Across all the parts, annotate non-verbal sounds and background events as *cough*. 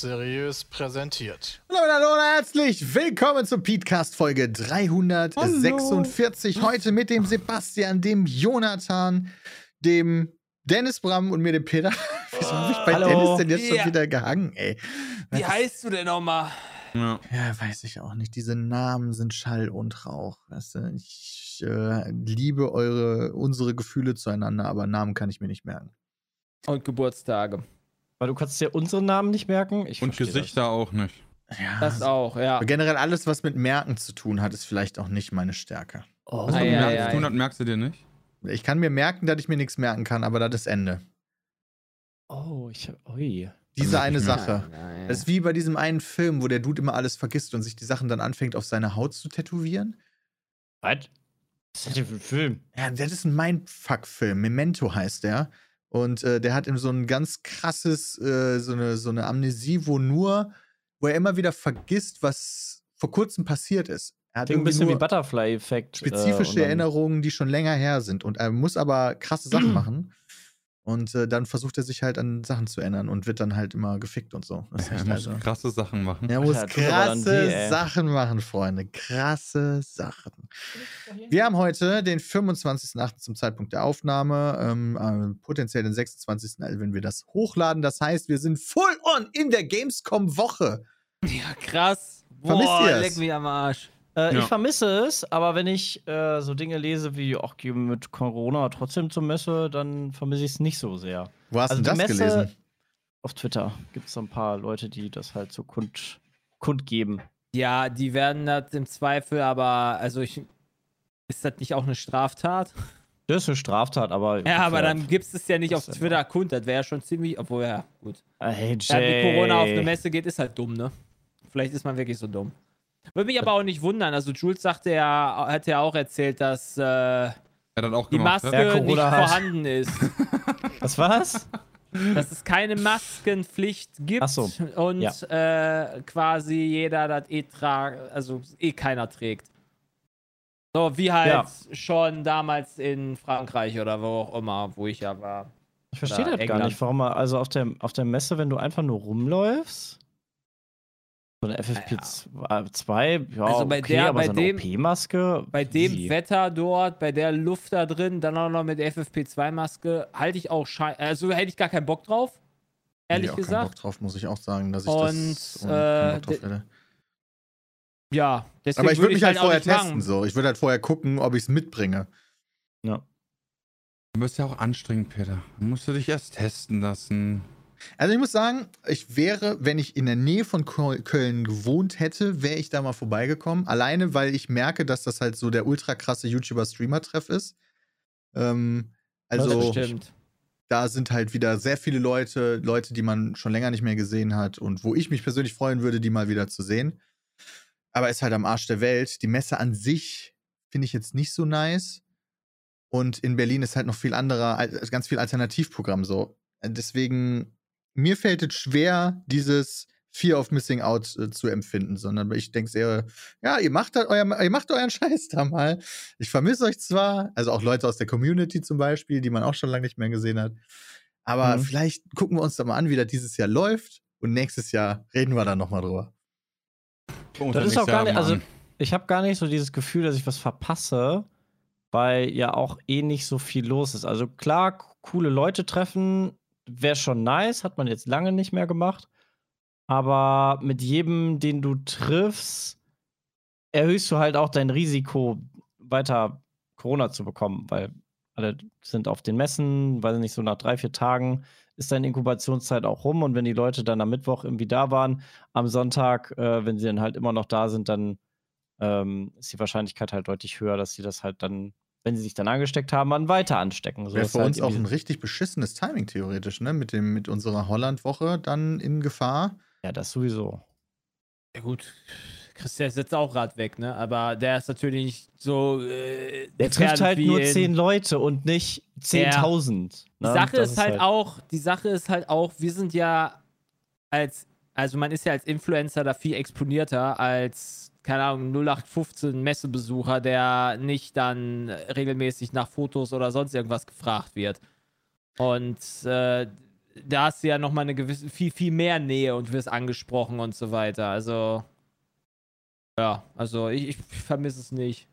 seriös präsentiert. Hallo, hallo und herzlich willkommen zum Petecast Folge 346. Heute mit dem Sebastian, dem Jonathan, dem Dennis Bram und mir, dem Peter. *laughs* Wieso bin ich bei Hallo. Dennis denn jetzt Ja. schon wieder gehangen, ey? Wie heißt du denn nochmal? Ja. Ja, weiß ich auch nicht. Diese Namen sind Schall und Rauch. Weißt du? Ich äh, liebe eure, unsere Gefühle zueinander, aber Namen kann ich mir nicht merken. Und Geburtstage. Weil du kannst dir unsere Namen nicht merken. Ich Und Gesichter auch nicht. Ja, Das auch, ja. Generell alles, was mit Merken zu tun hat, ist vielleicht auch nicht meine Stärke. Das. Oh. Was mit Merken zu tun hat, merkst du dir nicht? Ich kann mir merken, dass ich mir nichts merken kann, aber das ist Ende. oh, ich. Ui. Diese eine Sache. Nein. Das ist wie bei diesem einen Film, wo der Dude immer alles vergisst und sich die Sachen dann anfängt, auf seine Haut zu tätowieren. Was? Was ist das denn für ein Film? Ja, das ist ein Mindfuck-Film. Memento heißt der. Und äh, der hat eben so ein ganz krasses, äh, so, eine, so eine Amnesie, wo nur, wo er immer wieder vergisst, was vor kurzem passiert ist. Er hat Klingt ein bisschen wie Butterfly-Effekt. äh, spezifische dann- Erinnerungen, die schon länger her sind. Und er muss aber krasse Sachen *clears throat* machen. Und äh, dann versucht er sich halt an Sachen zu erinnern und wird dann halt immer gefickt und so. Das Er muss also- krasse Sachen machen. er muss Ja, krasse weh. Sachen machen, Freunde. Krasse Sachen. Wir haben heute den 25.08. zum Zeitpunkt der Aufnahme, ähm, äh, potenziell den 26., also wenn wir das hochladen. Das heißt, wir sind full on in der Gamescom-Woche. Ja, krass. Vermisst Boah, ihr es? leck mich am Arsch. Äh, Ja. Ich vermisse es, aber wenn ich äh, so Dinge lese wie, ach, geh mit Corona trotzdem zur Messe, dann vermisse ich es nicht so sehr. Wo hast Also du das Messe- gelesen? Auf Twitter gibt es so ein paar Leute, die das halt so kund, kundgeben. Ja, die werden das im Zweifel, aber also ich. Ist das nicht auch eine Straftat? Das ist eine Straftat, aber. Ja, aber dann gibst es ja nicht Das auf ja Twitter kund. Das wäre ja schon ziemlich. Obwohl, ja, gut. Äh, Hey, Ja, Jay. wie Corona auf eine Messe geht, ist halt dumm, ne? Vielleicht ist man wirklich so dumm. Würde mich aber auch nicht wundern. Also, Jules sagte ja, hat ja auch erzählt, dass äh, Er auch die gemacht. Maske hat. Ja, nicht hat. vorhanden ist. *laughs* Was war's? dass es keine Maskenpflicht gibt Ach so. und Ja. äh, quasi jeder das eh tragt, also eh keiner trägt. So wie halt Ja. schon damals in Frankreich oder wo auch immer, wo ich ja war. Ich verstehe das gar England. nicht, warum man, also auf der, auf der Messe, wenn du einfach nur rumläufst, so eine FFP2, ja, Also bei okay, der- aber bei so eine dem- OP-Maske, Bei dem easy. Wetter dort, bei der Luft da drin, dann auch noch mit FFP2-Maske, halte ich auch schei also hätte ich gar keinen Bock drauf. Ehrlich Nee, auch keinen Bock gesagt. drauf, muss ich auch sagen, dass ich Und, das Bock äh, drauf hätte. Ja, deswegen Aber ich würde mich halt auch vorher nicht machen. testen, so. Ich würde halt vorher gucken, ob ich es mitbringe. Ja. Du bist ja auch anstrengend, Peter. Du musst du dich erst testen lassen. Also ich muss sagen, ich wäre, wenn ich in der Nähe von Köln gewohnt hätte, wäre ich da mal vorbeigekommen. Alleine, weil ich merke, dass das halt so der ultra krasse YouTuber-Streamer-Treff ist. Ähm, also das stimmt. da sind halt wieder sehr viele Leute, Leute, die man schon länger nicht mehr gesehen hat und wo ich mich persönlich freuen würde, die mal wieder zu sehen. Aber ist halt am Arsch der Welt. Die Messe an sich finde ich jetzt nicht so nice. Und in Berlin ist halt noch viel anderer, ganz viel Alternativprogramm so. Deswegen, mir fällt es schwer, dieses Fear of Missing Out äh, zu empfinden, sondern ich denke eher, ja, ihr macht, halt euer, ihr macht euren *laughs* Scheiß da mal. Ich vermisse euch zwar, also auch Leute aus der Community zum Beispiel, die man auch schon lange nicht mehr gesehen hat. Aber Mhm. vielleicht gucken wir uns da mal an, wie das dieses Jahr läuft. Und nächstes Jahr reden wir dann nochmal drüber. Uns Das ist auch gar nicht, mal also an. ich habe gar nicht so dieses Gefühl, dass ich was verpasse, weil ja auch eh nicht so viel los ist. Also klar, coole Leute treffen wäre schon nice, hat man jetzt lange nicht mehr gemacht. Aber mit jedem, den du triffst, erhöhst du halt auch dein Risiko, weiter Corona zu bekommen, weil alle sind auf den Messen, weiß ich nicht, so nach drei, vier Tagen ist deine Inkubationszeit auch rum und wenn die Leute dann am Mittwoch irgendwie da waren, am Sonntag, äh, wenn sie dann halt immer noch da sind, dann ähm, ist die Wahrscheinlichkeit halt deutlich höher, dass sie das halt dann, wenn sie sich dann angesteckt haben, dann weiter anstecken. So Wäre ist für halt uns auch ein richtig beschissenes Timing theoretisch, ne? Mit, dem, mit unserer Holland-Woche dann in Gefahr. Ja, das sowieso. Ja, gut. Christian ist jetzt auch gerade weg, ne? Aber der ist natürlich nicht so. Äh, Der trifft halt nur zehn Leute und nicht 10.000. Die ne? Sache Das ist halt auch, die Sache ist halt auch, wir sind ja als, also man ist ja als Influencer da viel exponierter als, keine Ahnung, 0815 Messebesucher, der nicht dann regelmäßig nach Fotos oder sonst irgendwas gefragt wird. Und äh, da hast du ja nochmal eine gewisse, viel, viel mehr Nähe und wirst angesprochen und so weiter. Also, ja, also ich, ich vermisse es nicht.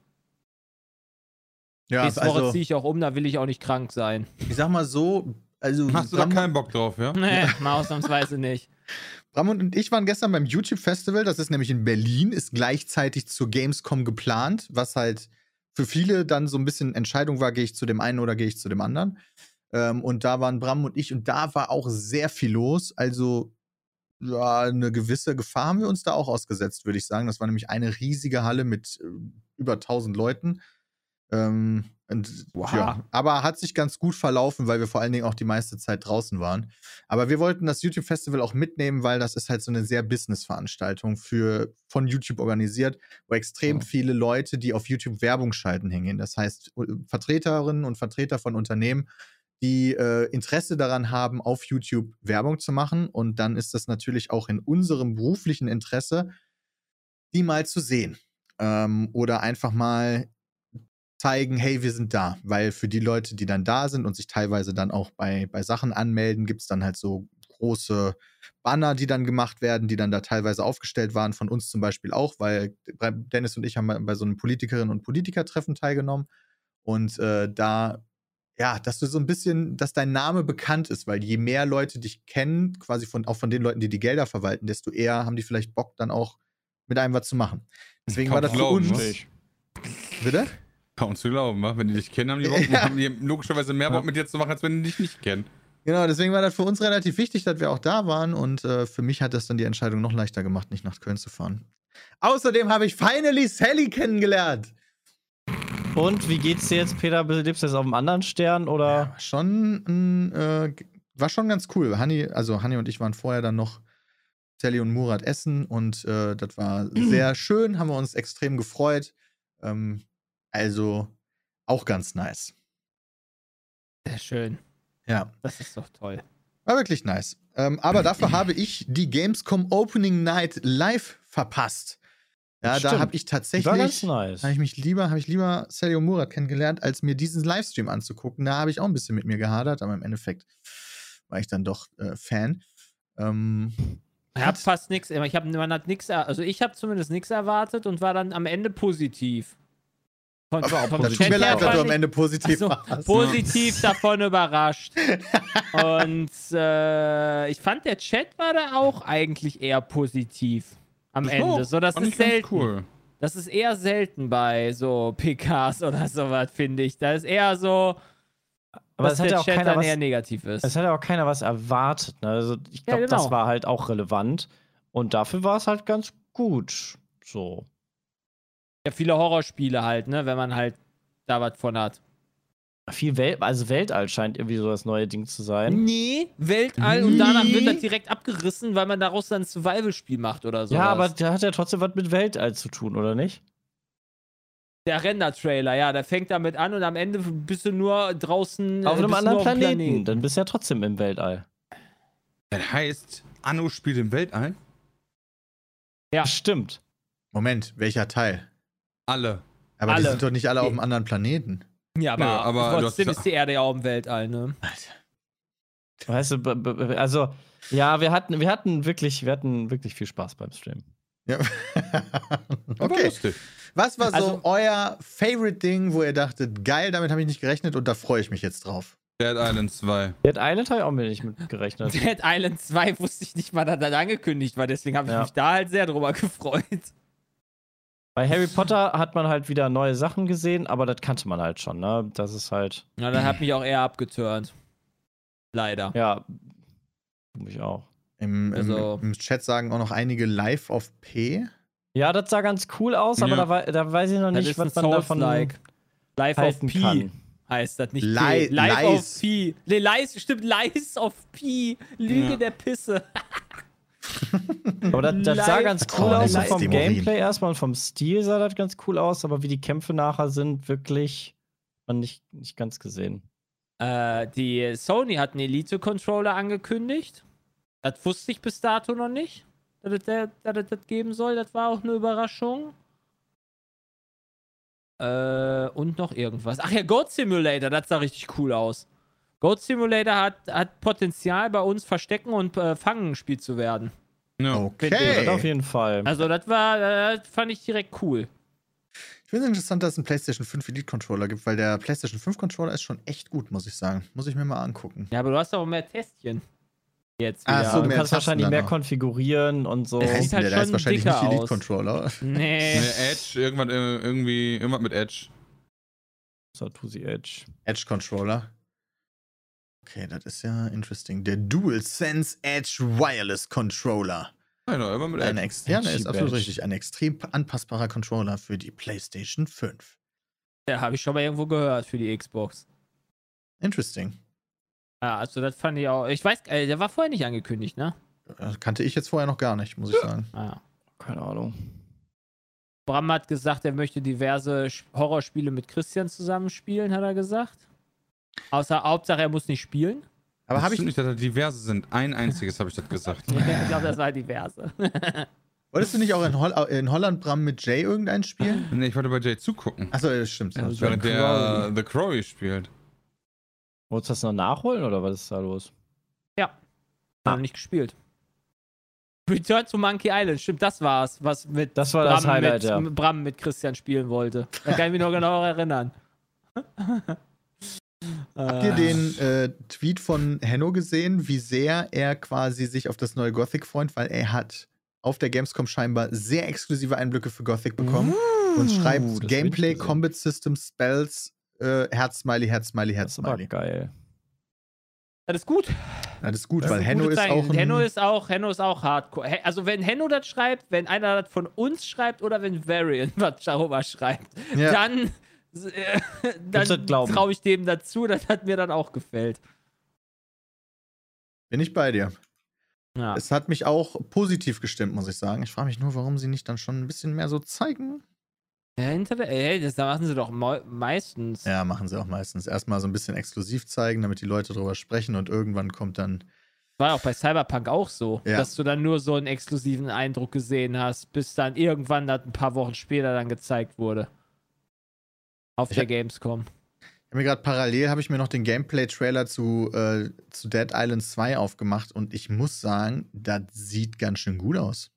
Ja, Nächste Woche also ziehe ich auch um, da will ich auch nicht krank sein. ich sag mal so, also Hast du da keinen Bock drauf, ja? Nee, mal ausnahmsweise nicht. *laughs* Bram und ich waren gestern beim YouTube Festival, das ist nämlich in Berlin, ist gleichzeitig zur Gamescom geplant, was halt für viele dann so ein bisschen Entscheidung war, gehe ich zu dem einen oder gehe ich zu dem anderen. Ähm, und da waren Bram und ich und da war auch sehr viel los. Also ja, eine gewisse Gefahr haben wir uns da auch ausgesetzt, würde ich sagen. Das war nämlich eine riesige Halle mit äh, über 1000 Leuten. Ähm, und, Wow. ja, aber hat sich ganz gut verlaufen, weil wir vor allen Dingen auch die meiste Zeit draußen waren. Aber wir wollten das YouTube Festival auch mitnehmen, weil das ist halt so eine sehr Business-Veranstaltung für von YouTube organisiert, wo extrem Ja. viele Leute, die auf YouTube Werbung schalten, hängen. Das heißt, äh, Vertreterinnen und Vertreter von Unternehmen, die äh, Interesse daran haben, auf YouTube Werbung zu machen. Und dann ist das natürlich auch in unserem beruflichen Interesse, die mal zu sehen. Ähm, oder einfach mal zeigen, hey, wir sind da. Weil für die Leute, die dann da sind und sich teilweise dann auch bei, bei Sachen anmelden, gibt es dann halt so große Banner, die dann gemacht werden, die dann da teilweise aufgestellt waren, von uns zum Beispiel auch, weil Dennis und ich haben bei- so einem Politikerinnen- und Politikertreffen teilgenommen. Und äh, da, ja, dass du so ein bisschen, dass dein Name bekannt ist, weil je mehr Leute dich kennen, quasi von, auch von den Leuten, die die Gelder verwalten, desto eher haben die vielleicht Bock, dann auch mit einem was zu machen. Deswegen war das für uns. ne? Bitte? Kaum zu glauben, wa? wenn die dich kennen, haben die, Bock, *laughs* Ja. haben die logischerweise mehr Bock mit dir zu machen, als wenn die dich nicht kennen. Genau, deswegen war das für uns relativ wichtig, dass wir auch da waren und äh, für mich hat das dann die Entscheidung noch leichter gemacht, nicht nach Köln zu fahren. Außerdem habe ich finally Sally kennengelernt. Und wie geht's dir jetzt, Peter? Lebst du jetzt auf einem anderen Stern oder? War schon, ein, äh, war schon ganz cool. Hanni, also Hanni und ich waren vorher dann noch Sally und Murat essen und äh, das war *clears throat* sehr schön, haben wir uns extrem gefreut. Ähm, also auch ganz nice. Sehr schön. Ja. Das ist doch toll. War wirklich nice. Ähm, aber dafür habe ich die Gamescom Opening Night live verpasst. Ja, da Stimmt. habe ich Die war tatsächlich, ganz nice. habe ich mich lieber, habe ich lieber Sergio Murat kennengelernt, als mir diesen Livestream anzugucken. Da habe ich auch ein bisschen mit mir gehadert, aber im Endeffekt war ich dann doch äh, Fan. Ähm, Ich habe fast nichts, ich habe man hat nichts, also ich habe zumindest nichts erwartet und war dann am Ende positiv. Von, auch vom das positiv. tut mir Chat her leid, dass fand du am Ende positiv Ach so, warst. positiv davon überrascht. *laughs* Und äh, ich fand, der Chat war da auch eigentlich eher positiv am Das Ende. So, das ist selten. cool. Das ist eher selten bei so PKs oder sowas, finde ich. Da ist eher so, Aber dass es hat der ja auch Chat keiner dann was, eher negativ ist. es hat ja auch keiner was erwartet. Ne? Also ich Ja, glaube, das genau. war halt auch relevant. Und dafür war es halt ganz gut. So. Ja, viele Horrorspiele halt, ne, wenn man halt da was von hat. Viel Welt, also Weltall scheint irgendwie so das neue Ding zu sein. Nee, Weltall und danach wird Nee. das direkt abgerissen, weil man daraus dann ein Survival-Spiel macht oder so. ja, aber der hat ja trotzdem was mit Weltall zu tun, oder nicht? Der Render-Trailer, ja, der fängt damit an und am Ende bist du nur draußen. Auf äh, einem bist du anderen auf dem Planeten. Dann bist du ja trotzdem im Weltall. Das heißt, Anno spielt im Weltall? Ja. Stimmt. Moment, welcher Teil? Alle. Aber die Alle. sind doch nicht alle auf einem anderen Planeten. Ja, aber, Nö, aber trotzdem ist die Erde ja auch im Weltall, ne? Alter. Weißt du, also, ja, wir hatten, wir hatten wirklich, wir hatten wirklich viel Spaß beim Stream. Ja. *laughs* Okay. Was war so Also- euer Favorite-Ding, wo ihr dachtet, geil, damit habe ich nicht gerechnet und da freue ich mich jetzt drauf? Dead Island 2. Dead Island habe ich auch mir nicht mit gerechnet. *laughs* Dead Island 2 wusste ich nicht mal, dass das angekündigt war, deswegen habe ich Ja. mich da halt sehr drüber gefreut. Bei Harry Potter hat man halt wieder neue Sachen gesehen, aber das kannte man halt schon, ne? Das ist halt, Ja, das hat mich auch eher abgeturnt. Leider. ja, mich auch. Im, Also- im, Im Chat sagen auch noch einige live auf P. Ja, das sah ganz cool aus, aber Ja. da, da weiß ich noch nicht, was man davon Souls-like. Live halten auf Pi kann. heißt das, nicht Li- P. Live Lies. auf Pi. Nee, Lies, stimmt, Lies auf Pi. Lüge Ja. der Pisse. *laughs* Aber das, das sah ganz cool Oh, aus, so vom. Gameplay erstmal und vom Stil sah das ganz cool aus, aber wie die Kämpfe nachher sind, wirklich man nicht, nicht ganz gesehen. Äh, die Sony hat einen Elite-Controller angekündigt. Das wusste ich bis dato noch nicht, dass es der- dass es das geben soll. Das war auch eine Überraschung. Äh, und noch irgendwas. Ach ja, Goat Simulator, das sah richtig cool aus. Goat Simulator hat, hat Potenzial, bei uns Verstecken und äh, Fangen gespielt zu werden. Ja. Das auf Okay. jeden Fall. Also, das war, das fand ich direkt cool. Ich finde es interessant, dass es einen PlayStation 5 Elite Controller gibt, weil der PlayStation 5 Controller ist schon echt gut, muss ich sagen. Muss ich mir mal angucken. Ja, aber du hast auch mehr Testchen. Jetzt Ah, wieder. so, du kannst Tasten wahrscheinlich mehr noch. konfigurieren und so. Sieht ist halt der? Der ist schon wahrscheinlich dicker nicht Elite aus. Controller. Nee. *laughs* Ne, Edge, irgendwann äh, irgendwie, irgendwas mit Edge. Satusi Edge. Edge Controller. Okay, das ist ja interesting. Der DualSense Edge Wireless Controller. No, irgendwas mit Ein Edge. ex ja, der ist absolut richtig. Ein extrem anpassbarer Controller für die PlayStation 5. Ja, habe ich schon mal irgendwo gehört für die Xbox. Interesting. Ja, also das fand ich auch. Ich weiß, äh, der war vorher nicht angekündigt, ne? Äh, Kannte ich jetzt vorher noch gar nicht, muss ich sagen. Ah. Keine Ahnung. Bram hat gesagt, er möchte diverse Horrorspiele mit Christian zusammenspielen, hat er gesagt. Außer Hauptsache, er muss nicht spielen. Aber Das habe ich nicht, dass da diverse sind. Ein einziges habe ich das gesagt. *laughs* ich glaube, das war diverse. *laughs* Wolltest du nicht auch in, Holl in Holland, Bram, mit Jay irgendein spielen? Nee, ich wollte bei Jay zugucken. Achso, das stimmt. Ja, Das so- Während der The Crowley spielt. Wolltest du das noch nachholen oder was ist da los? ja. Haben nicht gespielt. Return to Monkey Island, stimmt, das war's, was mit Das war das Bram, Highlight, mit, ja. Bram mit Christian spielen wollte. Da kann ich mich noch genau erinnern. *laughs* Habt ihr den äh, Tweet von Henno gesehen, wie sehr er quasi sich auf das neue Gothic freut, weil er hat auf der Gamescom scheinbar sehr exklusive Einblicke für Gothic bekommen und schreibt Uh, will ich Gameplay. Combat System, Spells, äh, Herz-Smiley, Herz-Smiley, Das ist aber Herz-Smiley. geil. Das ist gut. Das ist gut, Das weil ein Henno ist Zeichen. auch ein, Henno ist auch, Henno ist auch hardcore. Also wenn Henno das schreibt, wenn einer das von uns schreibt oder wenn Varian *laughs* was darüber schreibt, ja, dann, äh, *laughs* das dann traue ich dem dazu. Das hat mir dann auch gefällt. bin ich bei dir. Ja. Es hat mich auch positiv gestimmt, muss ich sagen. Ich frage mich nur, warum sie nicht dann schon ein bisschen mehr so zeigen. Ja, hinter der, ey, das da machen sie doch meistens. Ja, machen sie auch meistens. Erstmal so ein bisschen exklusiv zeigen, damit die Leute drüber sprechen und irgendwann kommt dann. War auch bei Cyberpunk auch so, Ja. dass du dann nur so einen exklusiven Eindruck gesehen hast, bis dann irgendwann das ein paar Wochen später dann gezeigt wurde. Auf Ich der Gamescom. Ich habe mir gerade parallel habe ich mir noch den Gameplay-Trailer zu, äh, zu Dead Island 2 aufgemacht und ich muss sagen, das sieht ganz schön gut aus.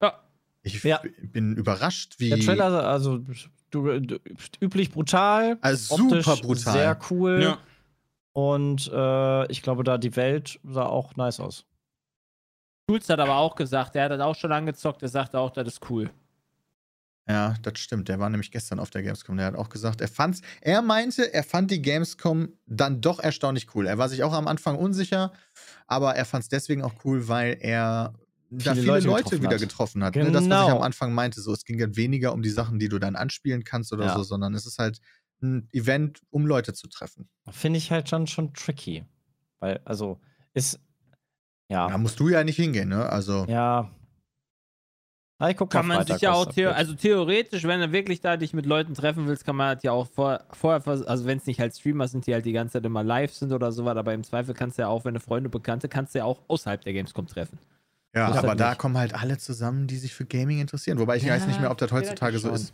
Ja. Ich Ja. bin überrascht, wie. Der Trailer, also du, du, üblich brutal, also optisch super brutal. sehr cool. Ja. Und äh, ich glaube, da die Welt sah auch nice aus. Schulz hat aber auch gesagt, er hat das auch schon angezockt, er sagte auch, das ist cool. Ja, das stimmt. Der war nämlich gestern auf der Gamescom. Der hat auch gesagt, er fand's, er meinte, er fand die Gamescom dann doch erstaunlich cool. Er war sich auch am Anfang unsicher, aber er fand's deswegen auch cool, weil er da Viele viele Leute Leute, getroffen wieder hat. getroffen hat. Ne? Das, was ich Genau. am Anfang meinte, so, es ging dann weniger um die Sachen, die du dann anspielen kannst oder Ja. so, sondern es ist halt ein Event, um Leute zu treffen. Finde ich halt schon, schon tricky. Weil, also, ist. Ja. Da musst du ja nicht hingehen, ne? Also, Ja. Ah, ich guck Kann mal man Freitag, sich ja was auch, abgeht. also theoretisch, wenn du wirklich da dich mit Leuten treffen willst, kann man das ja auch vor, vorher, vers- also wenn es nicht halt Streamer sind, die halt die ganze Zeit immer live sind oder sowas, aber im Zweifel kannst du ja auch, wenn du Freunde, Bekannte, kannst du ja auch außerhalb der Gamescom treffen. ja, aber halt da kommen halt alle zusammen, die sich für Gaming interessieren. Wobei ich Ja, weiß nicht mehr, ob das heutzutage so schon. ist.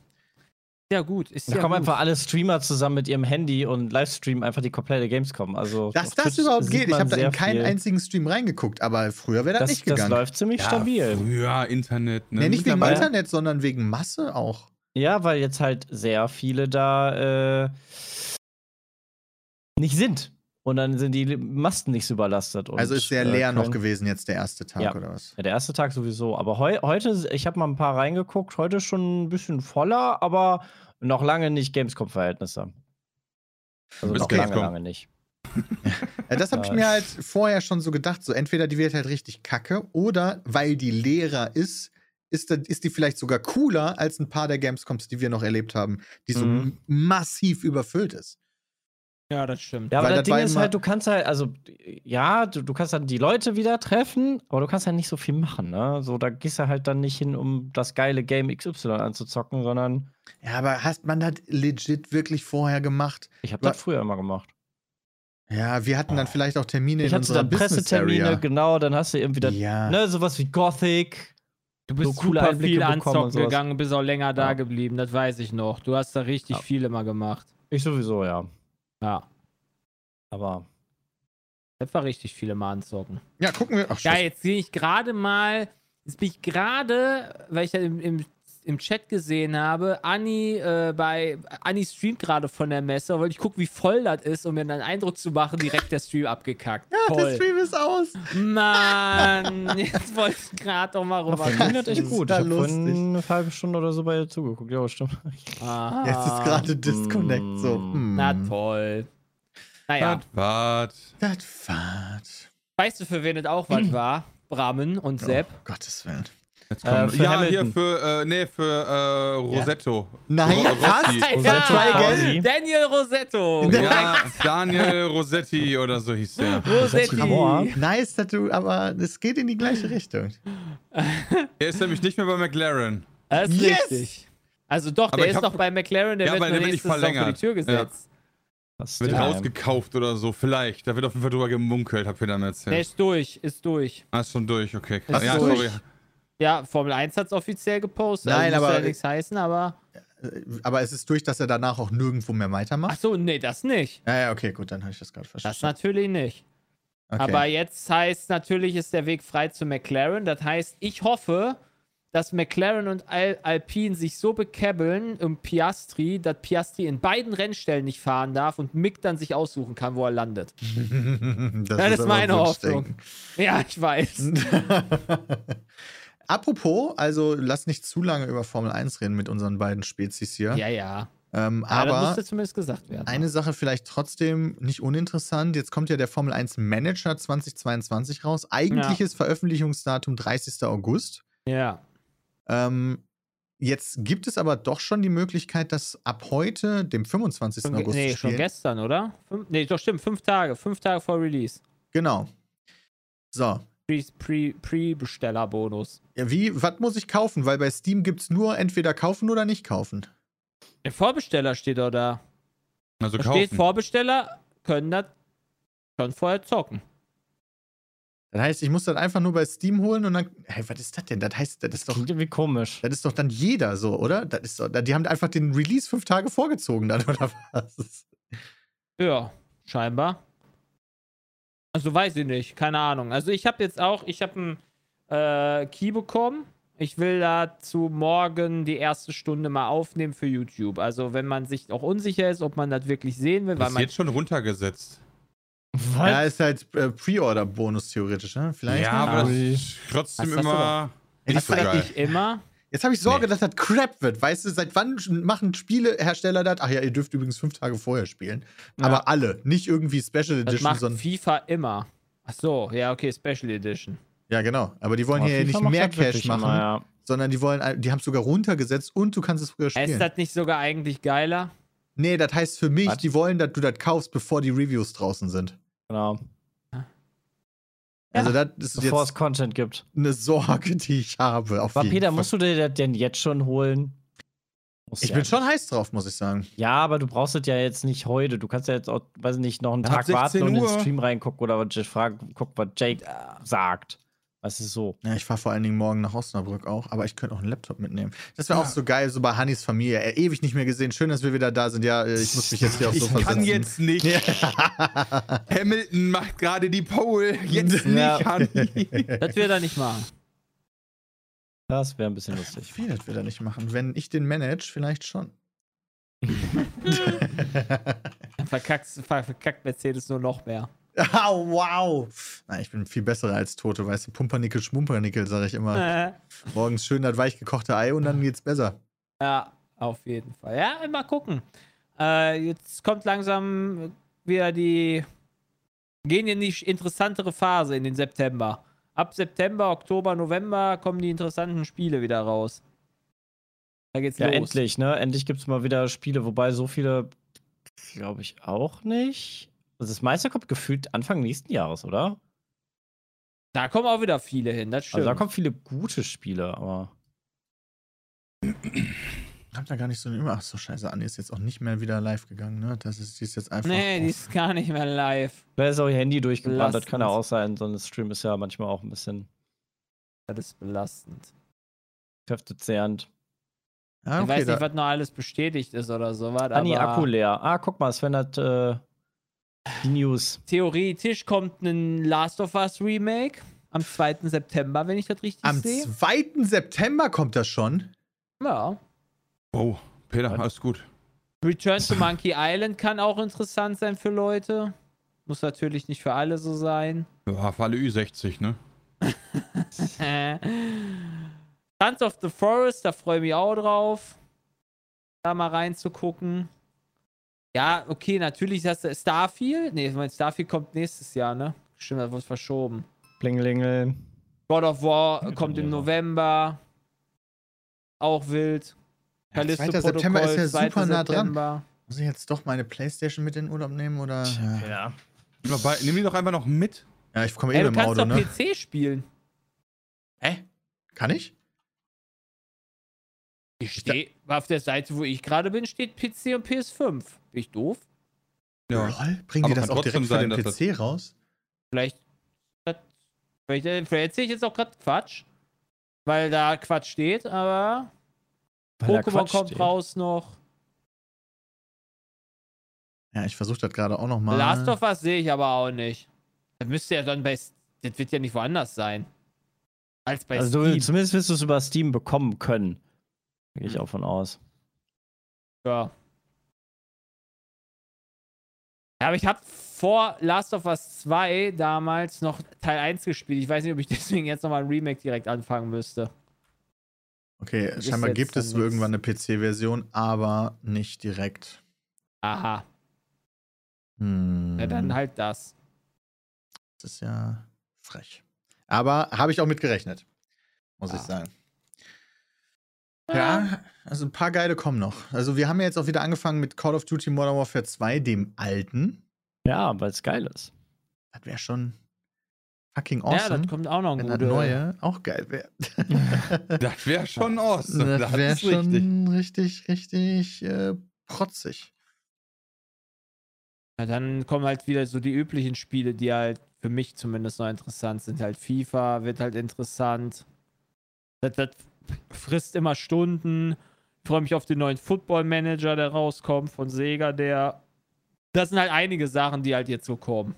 Ja gut, ist Da ja kommen gut. einfach alle Streamer zusammen mit ihrem Handy und Livestreamen einfach die komplette Gamescom. Also, Dass das Twitch überhaupt geht. Ich habe da in keinen viel. einzigen Stream reingeguckt, aber früher wäre das, Das, nicht das gegangen. läuft ziemlich stabil. Früher Internet, ne? Nee, nicht wegen Internet, sondern wegen Masse auch. Ja, weil jetzt halt sehr viele da äh, nicht sind. Und dann sind die Masten nicht so überlastet. Und, also ist sehr äh, leer noch können- gewesen jetzt der erste Tag Ja. oder was? Ja, der erste Tag sowieso. Aber heu heute, ich habe mal ein paar reingeguckt, heute schon ein bisschen voller, aber noch lange nicht Gamescom-Verhältnisse. Also noch lange, Gamescom. lange nicht. *laughs* Ja, das habe ich mir halt vorher schon so gedacht. So entweder die wird halt richtig kacke oder weil die leerer ist, ist, ist die vielleicht sogar cooler als ein paar der Gamescoms, die wir noch erlebt haben, die so Mhm. massiv überfüllt ist. Ja, das stimmt. Ja, aber Weil das das Ding ist halt, du kannst halt, also, ja, du, du kannst dann die Leute wieder treffen, aber du kannst halt nicht so viel machen, ne? So, da gehst du halt dann nicht hin, um das geile Game XY anzuzocken, sondern Ja, aber hast man das legit wirklich vorher gemacht? ich habe das früher immer gemacht. Ja, wir hatten dann vielleicht auch Termine Ich in unserer dann Business Pressetermine, Area. genau, dann hast du irgendwie das, Ja. ne, sowas wie Gothic. Du bist so super Einblicke viel anzocken gegangen, bist auch länger da Ja. geblieben, das weiß ich noch. Du hast da richtig Ja. viel immer gemacht. Ich sowieso, ja. Ja, Aber das war richtig viel immer anzocken. Ja, gucken wir. Ach, Ja, jetzt sehe ich gerade mal, jetzt bin ich gerade, weil ich ja im, im, im Chat gesehen habe, Anni äh, bei Anni streamt gerade von der Messe, wollte ich gucken, wie voll das ist, um mir einen Eindruck zu machen, direkt der Stream abgekackt. ja, der Toll. Stream ist aus. Mann, *laughs* jetzt wollte ich gerade doch mal rüber. hat echt ist gut. Ich habe eine halbe Stunde oder so bei ihr zugeguckt. Ja, stimmt. Aha. Jetzt ist gerade Disconnect so. Mm. hm. Na toll. Naja, Wart, wart. Das Fahrt. weißt du, für wen es auch was *clears throat* war? Bramen und Sepp. Oh, Gottes Willen. Jetzt Äh, ja, Hamilton. hier für, äh, nee, für äh, Rosetto. Nein, Ro- was? Fausi. Daniel Rosetto. Ja, Daniel Rosetti oder so hieß der. Rosetti. Hammer. Nice, dass du, aber es geht in die gleiche Richtung. *laughs* Er ist nämlich nicht mehr bei McLaren. Das ist Yes! richtig. Also doch, Aber der ist hab- noch bei McLaren, der Ja, wird aber der nur wird nicht nächste Saison vor die verlängert. Tür gesetzt. Das Wird rausgekauft oder so, vielleicht. Da wird auf jeden Fall drüber gemunkelt, hab ich dann Der erzählt. ist durch, ist durch. Ah, ist schon durch, okay. krass. Ist Ja, durch. sorry. Ja, Formel 1 hat es offiziell gepostet. Nein, also aber- ja nichts heißen, aber. Aber es ist durch, dass er danach auch nirgendwo mehr Ach weitermacht. so, nee, das nicht. Ja, ja, okay, gut, dann habe ich das gerade Das verstanden. natürlich nicht. Okay. Aber jetzt heißt natürlich, ist der Weg frei zu McLaren. Das heißt, ich hoffe, dass McLaren und Al Alpine sich so bekäbbeln im Piastri, dass Piastri in beiden Rennstellen nicht fahren darf und Mick dann sich aussuchen kann, wo er landet. *laughs* das, Das ist aber meine Wunschdenken. Ja, ich weiß. *laughs* Apropos, also lass nicht zu lange über Formel 1 reden mit unseren beiden Spezies hier. Ja, ja. Ähm, Aber aber musste zumindest gesagt werden. eine Sache vielleicht trotzdem nicht uninteressant. Jetzt kommt ja der Formel 1 Manager 2022 raus. Eigentliches Veröffentlichungsdatum 30. August. ja. Ähm, jetzt gibt es aber doch schon die Möglichkeit, dass ab heute, dem 25. Schon, August, nee, zu schon spielen. gestern, oder? Fünf, nee, doch stimmt, fünf Tage. Fünf Tage vor Release. Genau. So. Pre- Pre- Pre-Bestellerbonus. Ja, wie, was muss ich kaufen? Weil bei Steam gibt es nur entweder kaufen oder nicht kaufen. Der Vorbesteller steht doch da. Also Da steht, kaufen. Vorbesteller können das schon vorher zocken. Das heißt, ich muss das einfach nur bei Steam holen und dann. Hey, was ist das denn? Das heißt, das ist doch. Klingt irgendwie komisch. Das ist doch dann jeder so, oder? Das ist doch, die haben einfach den Release fünf Tage vorgezogen dann, *laughs* oder was? Ja, scheinbar. Also weiß ich nicht, keine Ahnung. Also ich habe jetzt auch, ich habe einen äh, Key bekommen. Ich will dazu morgen die erste Stunde mal aufnehmen für YouTube. Also wenn man sich auch unsicher ist, ob man das wirklich sehen will, weil Das ist man jetzt schon runtergesetzt. Was? Ja, ist halt äh, Pre-Order-Bonus theoretisch, ne? Vielleicht. ja, aber das ist trotzdem immer Ich nicht so frag geil. nicht immer. Jetzt habe ich Sorge, Nee. dass das Crap wird. Weißt du, seit wann machen Spielehersteller das? Ach ja, ihr dürft übrigens fünf Tage vorher spielen. Ja. Aber alle, nicht irgendwie Special Das Edition, macht sondern. FIFA immer. Ach so, ja, okay, Special Edition. Ja, genau. Aber die wollen Aber hier ja FIFA nicht mehr das wirklich Cash machen, immer, ja. sondern die wollen, die haben es sogar runtergesetzt und du kannst es früher Ist spielen. das nicht sogar eigentlich geiler? Nee, das heißt für mich, Was? die wollen, dass du das kaufst, bevor die Reviews draußen sind. Genau. Also, das ist Bevor es jetzt Content gibt. eine Sorge, die ich habe. Auf Aber jeden Peter, Fall. musst du dir das denn jetzt schon holen? Musst ich ja bin nicht. schon heiß drauf, muss ich sagen. Ja, aber du brauchst es ja jetzt nicht heute. Du kannst ja jetzt auch, weiß nicht, noch einen Tag warten 16 und in den Uhr. Stream reingucken oder was Jake fragen, guck, was Jake sagt. Was ist so? Ja, ich fahre vor allen Dingen morgen nach Osnabrück auch, aber ich könnte auch einen Laptop mitnehmen. Das wäre auch so geil, so bei Hannis Familie. Äh, ewig nicht mehr gesehen. Schön, dass wir wieder da sind. Ja, äh, ich muss mich jetzt hier aufs Ich Sofa kann jetzt nicht. *laughs* Hamilton macht gerade die Pole. Jetzt *laughs* Ja. nicht, Hanni. *laughs* Das will er nicht machen. Das wäre ein bisschen lustig. Ich will das wieder nicht machen. Wenn ich den manage, vielleicht schon. Dann verkackt, ver- verkackt Mercedes nur noch mehr. Oh, wow. Na, ich bin viel besser als Tote, weißt du. Pumpernickel, Schmumpernickel, sage ich immer. Äh, Morgens schön das weich gekochte Ei und dann geht's besser. ja, auf jeden Fall. Ja, mal gucken. Äh, jetzt kommt langsam wieder die. Gehen in die interessantere Phase in den September. Ab September, Oktober, November kommen die interessanten Spiele wieder raus. Da geht's Ja, los. endlich, ne? Endlich gibt es mal wieder Spiele, wobei so viele Glaube ich auch nicht. Also das meiste kommt gefühlt Anfang nächsten Jahres, oder? Da kommen auch wieder viele hin, das stimmt. Also da kommen viele gute Spiele, aber. Ich hab da gar nicht so eine Ach so, scheiße, Anni ist jetzt auch nicht mehr wieder live gegangen, ne? Das ist, die ist jetzt einfach. nee, die ist gar nicht mehr live. Vielleicht ist auch ihr Handy durchgebrannt, das kann ja auch sein. So ein Stream ist ja manchmal auch ein bisschen Das ist belastend. kräftezehrend. ah, ich okay, weiß da, nicht, was noch alles bestätigt ist oder sowas. Anni, aber Akku leer. Ah, guck mal, Sven hat äh, die News. Theoretisch kommt ein Last of Us Remake am 2. September, wenn ich das richtig am sehe. 2. September kommt das schon. Ja. Oh, Peter, alles gut. Return to *laughs* Monkey Island kann auch interessant sein für Leute. Muss natürlich nicht für alle so sein. Ja, für alle Ü60, ne? *laughs* Sons of the Forest, da freue ich mich auch drauf. Da mal reinzugucken. Ja, okay, natürlich hast du Starfield. Nee, ich mein, Starfield kommt nächstes Jahr, ne? Stimmt, das wird verschoben. Blingelingel. God of War kommt im November. Auch wild. Ja, Callisto 2. September ist ja 2. super nah dran. Muss ich jetzt doch meine Playstation mit in den Urlaub nehmen oder? Ja, Ja. Nimm doch die doch einfach noch mit. ja ich komme eh Ey, du mit dem kannst Auto, doch ne? PC spielen. Hä? Kann ich? Ich stehe auf der Seite, wo ich gerade bin, steht PC und PS5. Bin ich doof? Ja. Lol, bringen Aber die das auch direkt für den PC raus? Vielleicht. Vielleicht, äh, vielleicht erzähle ich jetzt auch gerade Quatsch. Weil da Quatsch steht, aber Pokémon kommt steht. raus noch. Ja, ich versuche das gerade auch noch mal. Last of Us sehe ich aber auch nicht. Das müsste ja dann bei. Das wird ja nicht woanders sein. Als bei Also du, Steam. zumindest wirst du es über Steam bekommen können. Gehe ich auch von aus. Ja. Ja, aber ich habe vor Last of Us 2 damals noch Teil 1 gespielt. Ich weiß nicht, ob ich *laughs* deswegen jetzt nochmal ein Remake direkt anfangen müsste. Okay, Ist scheinbar gibt es irgendwann eine PC-Version, aber nicht direkt. Aha. Hm, Ja, dann halt das. Das ist ja frech. Aber habe ich auch mit gerechnet, muss ich Ah. sagen. Ja, also ein paar geile kommen noch. Also wir haben ja jetzt auch wieder angefangen mit Call of Duty Modern Warfare 2, dem alten. Ja, weil es geil ist. Das wäre schon fucking Ja, awesome. das kommt auch noch ein gute. neue auch geil wäre. *laughs* Das wäre schon awesome. das Das wäre ist richtig. schon richtig, richtig äh, protzig. Ja, dann kommen halt wieder so die üblichen Spiele, die halt für mich zumindest noch interessant sind. Halt FIFA wird halt interessant. Das, das frisst immer Stunden. Ich freue mich auf den neuen Football Manager, der rauskommt von Sega, der. Das sind halt einige Sachen, die halt jetzt so kommen.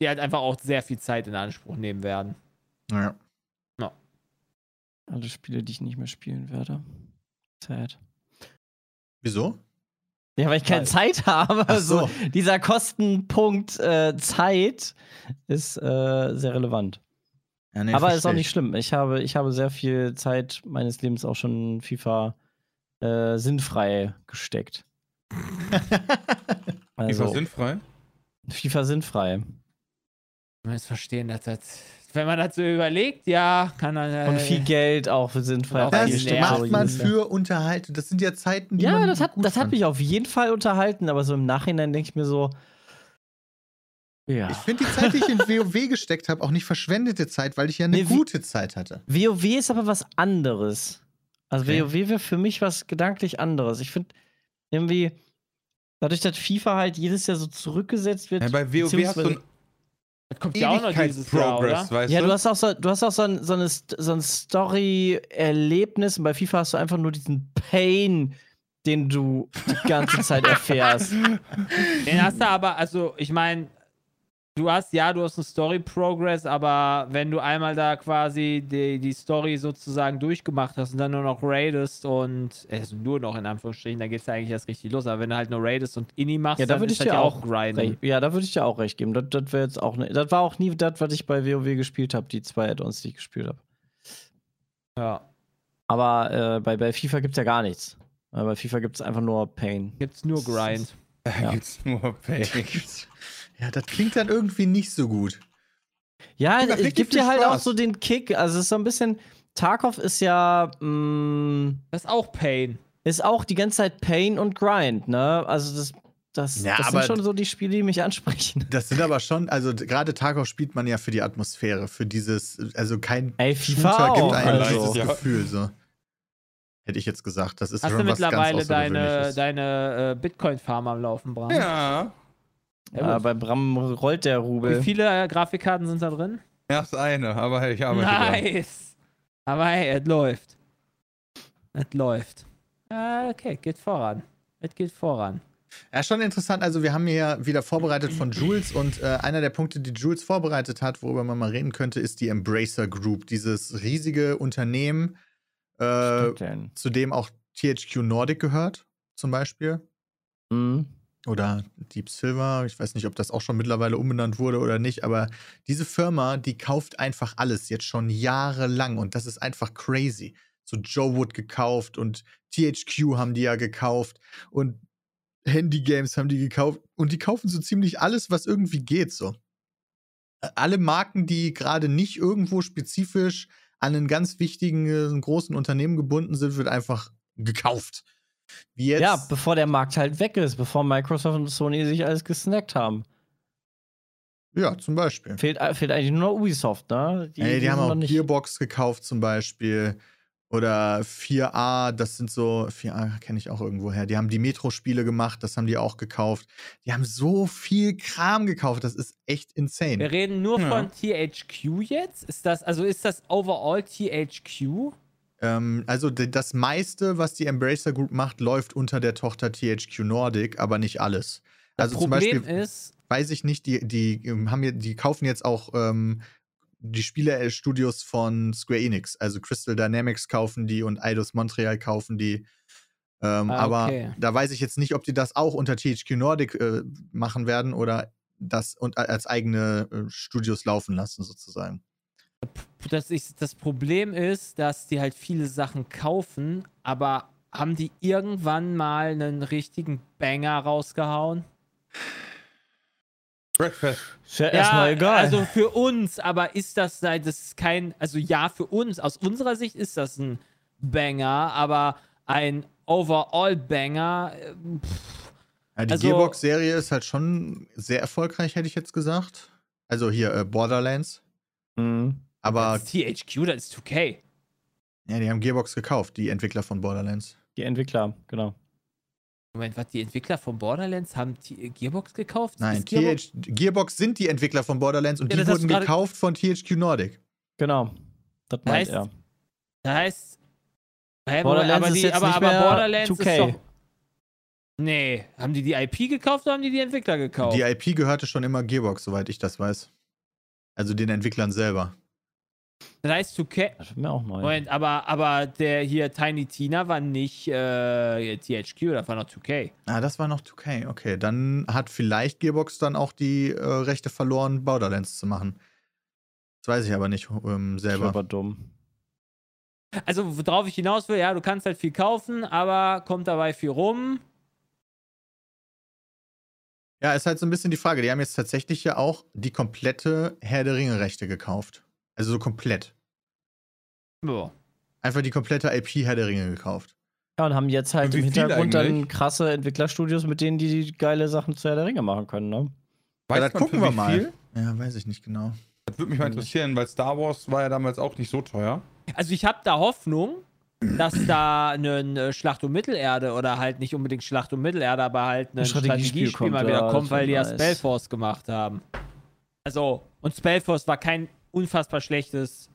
Die halt einfach auch sehr viel Zeit in Anspruch nehmen werden. Naja. Alle Spiele, die ich nicht mehr spielen werde. Sad. Wieso? Ja, weil ich keine Zeit habe. Ach so. so. dieser Kostenpunkt äh, Zeit ist äh, sehr relevant. Ja, nee, Aber ist auch nicht ich. schlimm. Ich habe, ich habe sehr viel Zeit meines Lebens auch schon FIFA äh, sinnfrei gesteckt. *laughs* Also, war sinnfrei. FIFA sinnfrei. Man muss verstehen, dass das. Wenn man das so überlegt, ja, kann man. Äh, Und viel Geld auch für sinnfrei. auch Das macht man für Unterhaltung. Das sind ja Zeiten, die Ja, man das hat, gut das hat mich auf jeden Fall unterhalten, aber so im Nachhinein denke ich mir so. Ja. Ich finde die Zeit, die ich in WoW *laughs* gesteckt habe, auch nicht verschwendete Zeit, weil ich ja eine Nee, gute Zeit hatte. WoW ist aber was anderes. Also Okay. WoW wäre für mich was gedanklich anderes. Ich finde irgendwie, dadurch, dass FIFA halt jedes Jahr so zurückgesetzt wird. Ja, bei WoW hast du ein das kommt ja auch noch dieses Jahr, oder? Ja, du? hast auch so, du hast auch so ein, so eine, so ein Story-Erlebnis und bei FIFA hast du einfach nur diesen Pain, den du die ganze Zeit erfährst. *laughs* Den hast du aber, also ich meine, du hast, ja, du hast einen Story-Progress, aber wenn du einmal da quasi die, die Story sozusagen durchgemacht hast und dann nur noch raidest und, also nur noch in Anführungsstrichen, dann geht es ja eigentlich erst richtig los, aber wenn du halt nur raidest und Inni machst, Ja, da dann würde ist ich das dir ja auch grinden. Recht- Ja, da würde ich dir auch recht geben. Das, das wäre jetzt auch ne, Das war auch nie das, was ich bei WoW gespielt habe, die zwei Add-ons, die ich gespielt habe. Ja. Aber äh, bei, bei FIFA gibt es ja gar nichts. Äh, bei FIFA gibt es einfach nur Pain. Gibt's nur Grind. Da *laughs* Ja. gibt's nur Pay. *laughs* Ja, das klingt dann irgendwie nicht so gut. Ja, es gibt dir halt auch so den Kick. Also, es ist so ein bisschen. Tarkov ist ja. Mh, Das ist auch Pain. ist auch die ganze Zeit Pain und Grind, ne? Also, das, das, Ja, das sind schon so die Spiele, die mich ansprechen. Das sind aber schon, also gerade Tarkov spielt man ja für die Atmosphäre, für dieses, also kein Ey, FIFA Shooter gibt auch, einem also. dieses Ja. Gefühl so. Hätte ich jetzt gesagt, das ist Hast schon du was ganz mittlerweile deine, deine äh, Bitcoin-Farm am Laufen, Bram? Ja. Ja, gut. bei Bram rollt der Wie Rubel. viele äh, Grafikkarten sind da drin? Erst eine, aber hey, ich arbeite dran. Nice! Aber hey, es läuft. Es läuft. Ja, okay, geht voran. Es geht voran. Ja, schon interessant. Also, wir haben hier wieder vorbereitet von Jules und äh, einer der Punkte, die Jules vorbereitet hat, worüber man mal reden könnte, ist die Embracer Group. Dieses riesige Unternehmen, äh, zu dem auch THQ Nordic gehört, zum Beispiel. Mhm. Oder Deep Silver. Ich weiß nicht, ob das auch schon mittlerweile umbenannt wurde oder nicht, aber diese Firma, die kauft einfach alles jetzt schon jahrelang und das ist einfach crazy. So Joe Wood gekauft und THQ haben die ja gekauft und Handy Games haben die gekauft und die kaufen so ziemlich alles, was irgendwie geht so. Alle Marken, die gerade nicht irgendwo spezifisch an einen ganz wichtigen, äh, großen Unternehmen gebunden sind, wird einfach gekauft. Wie jetzt. Ja, bevor der Markt halt weg ist, bevor Microsoft und Sony sich alles gesnackt haben. ja, zum Beispiel. Fehlt, äh, fehlt eigentlich nur noch Ubisoft, ne? Ey, die, haben sind auch noch nicht. Gearbox gekauft zum Beispiel. Oder 4A, das sind so, 4A kenne ich auch irgendwo her. Die haben die Metro-Spiele gemacht, das haben die auch gekauft. Die haben so viel Kram gekauft, das ist echt Wir insane. reden nur Ja. von THQ jetzt. Ist das, also ist das overall THQ? Ähm, also das meiste, was die Embracer Group macht, läuft unter der Tochter THQ Nordic, aber nicht alles. Also zum Problem Beispiel, ist, weiß ich nicht, die, die ähm, haben hier, die kaufen jetzt auch ähm, die Spielestudios von Square Enix. Also Crystal Dynamics kaufen die und Eidos Montreal kaufen die. Ähm, Ah, aber okay. da weiß ich jetzt nicht, ob die das auch unter THQ Nordic äh, machen werden oder das und, als eigene äh, Studios laufen lassen, sozusagen. Das, ist, das Problem ist, dass die halt viele Sachen kaufen, aber haben die irgendwann mal einen richtigen Banger rausgehauen? Breakfast. Ist ja, erstmal egal. Also für uns, aber ist das das ist kein, also ja, für uns, aus unserer Sicht ist das ein Banger, aber ein Overall-Banger, äh, Ja, die Also- Gearbox-Serie ist halt schon sehr erfolgreich, hätte ich jetzt gesagt. Also hier äh, Borderlands. Mhm. Aber das ist THQ, das ist 2K. ja, die haben Gearbox gekauft, die Entwickler von Borderlands. Die Entwickler, genau. Moment, was, die Entwickler von Borderlands haben T Gearbox gekauft? Nein, Ist Gearbox, Gearbox sind die Entwickler von Borderlands und Ja, die wurden gekauft von THQ Nordic. Genau. Das meint heißt, er. Das heißt, hä, Borderlands aber, ist die, jetzt aber, nicht aber mehr Borderlands 2K. ist doch. Nee, haben die die IP gekauft oder haben die die Entwickler gekauft? Die IP gehörte schon immer Gearbox, soweit ich das weiß. Also den Entwicklern selber. Das heißt 2K. Das wird mir auch neu. Moment, aber, aber der hier Tiny Tina war nicht äh, THQ, das war noch 2K. Ah, das war noch 2K. Okay, dann hat vielleicht Gearbox dann auch die äh, Rechte verloren, Borderlands zu machen. Das weiß ich aber nicht ähm, Das selber. war dumm. Also, worauf ich hinaus will, ja, du kannst halt viel kaufen, aber kommt dabei viel rum. Ja, ist halt so ein bisschen die Frage. Die haben jetzt tatsächlich ja auch die komplette Herr der Ringe-Rechte gekauft. Also so komplett. Ja. Einfach die komplette IP Herr der Ringe gekauft. Ja, und haben jetzt halt im Hintergrund dann krasse Entwicklerstudios, mit denen die geile Sachen zu Herr der Ringe machen können, ne? Weiß das man gucken wir mal. Viel? Ja, weiß ich nicht genau. Das würde mich mal interessieren, weil Star Wars war ja damals auch nicht so teuer. Also, ich habe da Hoffnung, dass da ein äh, Schlacht um Mittelerde oder halt nicht unbedingt Schlacht um Mittelerde, aber halt ein Strategiespiel mal ja, wieder das kommt, weil die ja. Spellforce gemacht haben. Also, und Spellforce war kein unfassbar schlechtes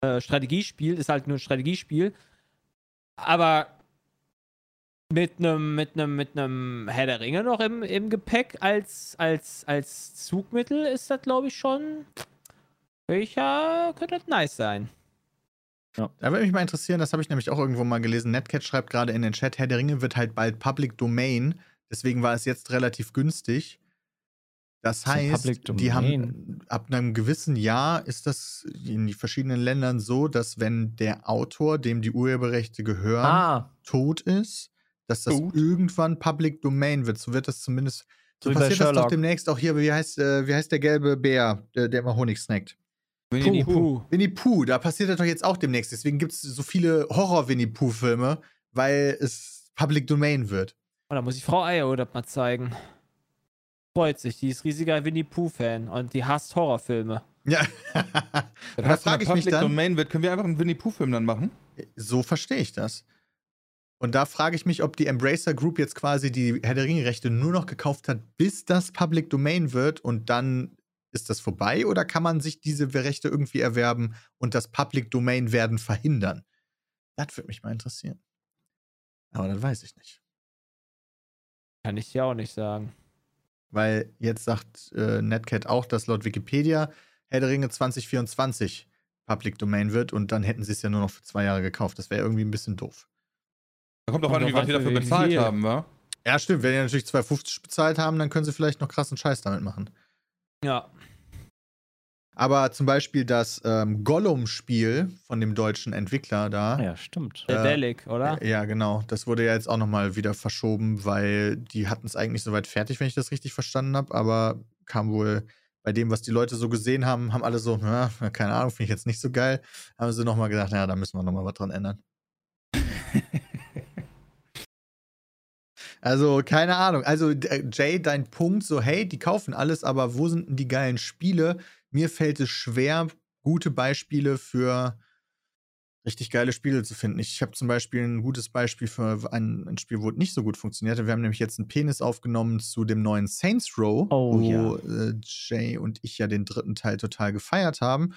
äh, Strategiespiel, ist halt nur ein Strategiespiel. Aber mit einem mit mit Herr der Ringe noch im, im Gepäck als als als Zugmittel ist das glaube ich schon ja, könnte das nice sein. Da würde mich mal interessieren, das habe ich nämlich auch irgendwo mal gelesen. Netcat schreibt gerade in den Chat, Herr der Ringe wird halt bald Public Domain. Deswegen war es jetzt relativ günstig. Das heißt, die haben Domain? ab einem gewissen Jahr ist das in die verschiedenen Ländern so, dass wenn der Autor, dem die Urheberrechte gehören, Ah, tot ist, dass das Tot? irgendwann Public Domain wird. So wird das zumindest. So So passiert das doch demnächst auch hier. Wie heißt, äh, wie heißt der gelbe Bär, der, der immer Honig snackt? Winnie Puh. Winnie Pooh, da passiert das doch jetzt auch demnächst. Deswegen gibt es so viele Horror-Winnie Pooh-Filme, weil es Public Domain wird. Oh, da muss ich Frau Eierurlaub mal zeigen. Freut sich, die ist riesiger Winnie Pooh-Fan und die hasst Horrorfilme. Ja. *laughs* Das da heißt, frage wenn ich der mich Public dann, Domain wird, können wir einfach einen Winnie Pooh-Film dann machen? so verstehe ich das. Und da frage ich mich, ob die Embracer Group jetzt quasi die Herr der Ringe-Rechte nur noch gekauft hat, bis das Public Domain wird und dann ist das vorbei oder kann man sich diese Rechte irgendwie erwerben und das Public Domain werden verhindern? Das würde mich mal interessieren. Aber das weiß ich nicht. Kann ich dir auch nicht sagen. Weil jetzt sagt äh, Netcat auch, dass laut Wikipedia Herr der Ringe 2024 Public Domain wird und dann hätten sie es ja nur noch für zwei Jahre gekauft. Das wäre irgendwie ein bisschen doof. Da kommt auch an, wie an, für dafür bezahlt viel. haben, wa? Ja, stimmt. Wenn die natürlich 2,50 bezahlt haben, dann können sie vielleicht noch krassen Scheiß damit machen. Ja. Aber zum Beispiel das ähm, Gollum-Spiel von dem deutschen Entwickler da. Ja, stimmt. Der Äh, Delic, oder? äh, Ja, genau. Das wurde ja jetzt auch nochmal wieder verschoben, weil die hatten es eigentlich soweit fertig, wenn ich das richtig verstanden habe. Aber kam wohl bei dem, was die Leute so gesehen haben, haben alle so, na, keine Ahnung, finde ich jetzt nicht so geil. Haben sie nochmal gedacht, ja, da müssen wir nochmal was dran ändern. *laughs* Also, keine Ahnung. Also, äh, Jay, dein Punkt, so, hey, die kaufen alles, aber wo sind denn die geilen Spiele? Mir fällt es schwer, gute Beispiele für richtig geile Spiele zu finden. Ich habe zum Beispiel ein gutes Beispiel für ein, ein Spiel, wo es nicht so gut funktionierte. Wir haben nämlich jetzt einen Penis aufgenommen zu dem neuen Saints Row, Oh, wo ja. äh, Jay und ich ja den dritten Teil total gefeiert haben.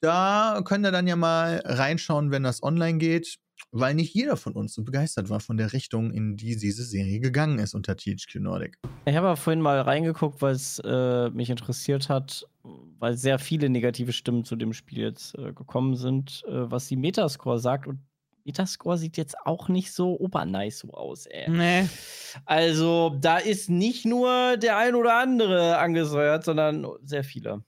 Da könnt ihr dann ja mal reinschauen, wenn das online geht, weil nicht jeder von uns so begeistert war von der Richtung, in die diese Serie gegangen ist unter THQ Nordic. Ich habe vorhin mal reingeguckt, weil es äh, mich interessiert hat, weil sehr viele negative Stimmen zu dem Spiel jetzt äh, gekommen sind, äh, was die Metascore sagt. Und Metascore sieht jetzt auch nicht so obernice so aus, ey. Nee. Also, da ist nicht nur der ein oder andere angesäuert, sondern sehr viele.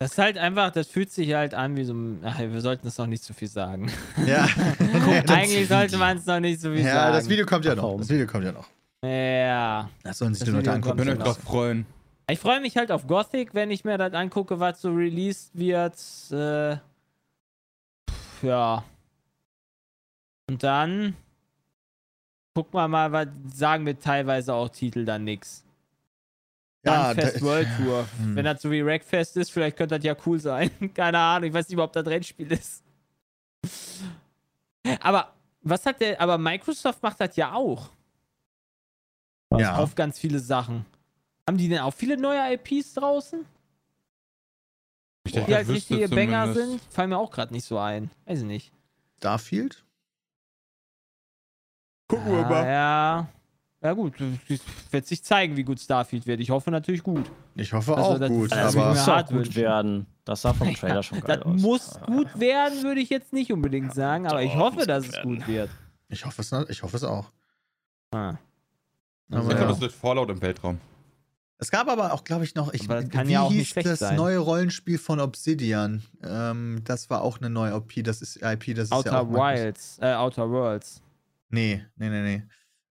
Das ist halt einfach, das fühlt sich halt an wie so ein. Ach, wir sollten es noch nicht zu viel sagen. Ja, *laughs* *laughs* Eigentlich sollte man es noch nicht so viel Ja, sagen. das Video kommt ja noch. Das Video kommt ja noch. Ja. Das sollen sich Das die Leute angucken. Könnt euch drauf freuen. Ich freue mich halt auf Gothic, wenn ich mir das angucke, was so released wird. Äh, ja. Und dann gucken wir mal, was sagen wir teilweise auch Titel dann nix. Ja, Fest World *laughs* Tour. Hm. Wenn das so wie Wreckfest ist, vielleicht könnte das ja cool sein. *laughs* Keine Ahnung, ich weiß nicht, ob das Rennspiel ist. Aber was hat der, aber Microsoft macht das ja auch. Ja. Auf ganz viele Sachen. Haben die denn auch viele neue IPs draußen? Ich Die denke, halt ich wüsste richtige Banger sind? Fallen mir auch gerade nicht so ein. Weiß ich nicht. Starfield? Gucken wir mal. Ja. Ja gut, es wird sich zeigen, wie gut Starfield wird. Ich hoffe natürlich gut. Ich hoffe Also, auch das- gut, das Das aber muss auch hart gut werden. Das sah vom *laughs* Trailer schon geil das aus. muss gut werden, würde ich jetzt nicht unbedingt sagen, aber ich hoffe, dass es gut wird. ich hoffe es, ich hoffe es auch. Ah. Aber Ich ja. glaube, es wird Fallout im Weltraum. Es gab aber auch, glaube ich, noch, ich, Aber das kann wie ja auch hieß nicht schlecht das sein. neue Rollenspiel von Obsidian? Ähm, das war auch eine neue IP, das ist IP, das ist Outer ja auch Wilds, äh, Outer Worlds. Nee, nee, nee, nee.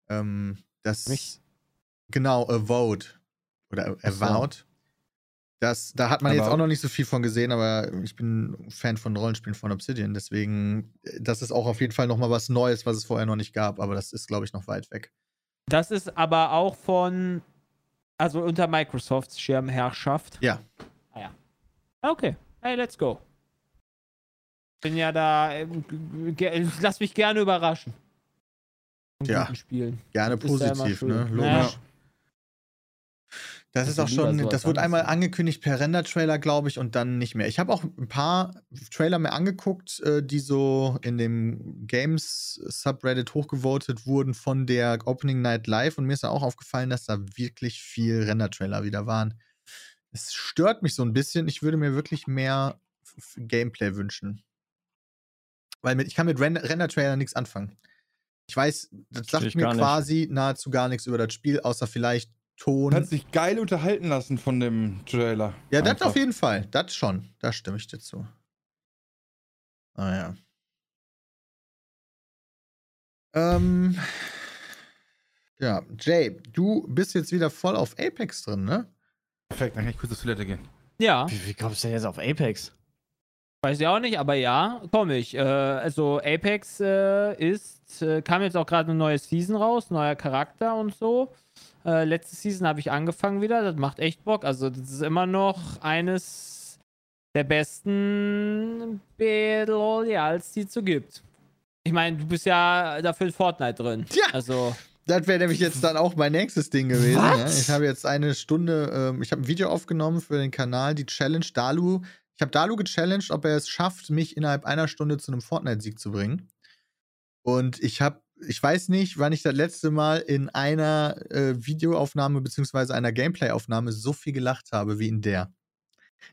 Ähm, das Nicht? genau, Avowed oder so. Avowed. Das, da hat man jetzt Aber- auch noch nicht so viel von gesehen, aber ich bin Fan von Rollenspielen von Obsidian, deswegen, das ist auch auf jeden Fall noch mal was Neues, was es vorher noch nicht gab, aber das ist, glaube ich, noch weit weg. Das ist aber auch von, also unter Microsofts Schirmherrschaft. Ja. Ah ja. Okay, hey, let's go. Bin ja da, ähm, ge- lass mich gerne überraschen. Von Ja. Spielen. Gerne immer positiv, ne? Logisch. Ja. Das Das ist auch schon, so das wurde einmal angekündigt per Render-Trailer, glaube ich, und dann nicht mehr. Ich habe auch ein paar Trailer mir angeguckt, äh, die so in dem Games-Subreddit hochgevotet wurden von der Opening Night Live und mir ist da auch aufgefallen, dass da wirklich viel Render-Trailer wieder waren. Es stört mich so ein bisschen. Ich würde mir wirklich mehr Gameplay wünschen. Weil mit, ich kann mit Ren- Render-Trailer nichts anfangen. Ich weiß, das sagt mir quasi nahezu gar nichts über das Spiel, außer vielleicht Ton. Kannst dich geil unterhalten lassen von dem Trailer. Ja, das auf jeden Fall. Das schon. Da stimme ich dir zu. Ah ja. Ähm. Ja, Jay, du bist jetzt wieder voll auf Apex drin, ne? Perfekt, dann kann ich kurz zur Toilette gehen. Ja. Wie, wie kommst du denn jetzt auf Apex? Weiß ich auch nicht, aber ja, komme ich. Äh, also Apex äh, ist, äh, kam jetzt auch gerade eine neue Season raus, neuer Charakter und so. Äh, letzte Season habe ich angefangen wieder, das macht echt Bock. Also das ist immer noch eines der besten Battle Royals, die es so gibt. Ich meine, du bist ja dafür in Fortnite drin. *laughs* Ja. Also, Das wäre nämlich jetzt dann auch mein nächstes Ding gewesen. Ja. Ich habe jetzt eine Stunde, ähm, ich habe ein Video aufgenommen für den Kanal, die Challenge Dalu. Ich habe Dalu gechallenged, ob er es schafft, mich innerhalb einer Stunde zu einem Fortnite-Sieg zu bringen. Und ich habe, ich weiß nicht, wann ich das letzte Mal in einer äh, Videoaufnahme beziehungsweise einer Gameplay-Aufnahme so viel gelacht habe wie in der.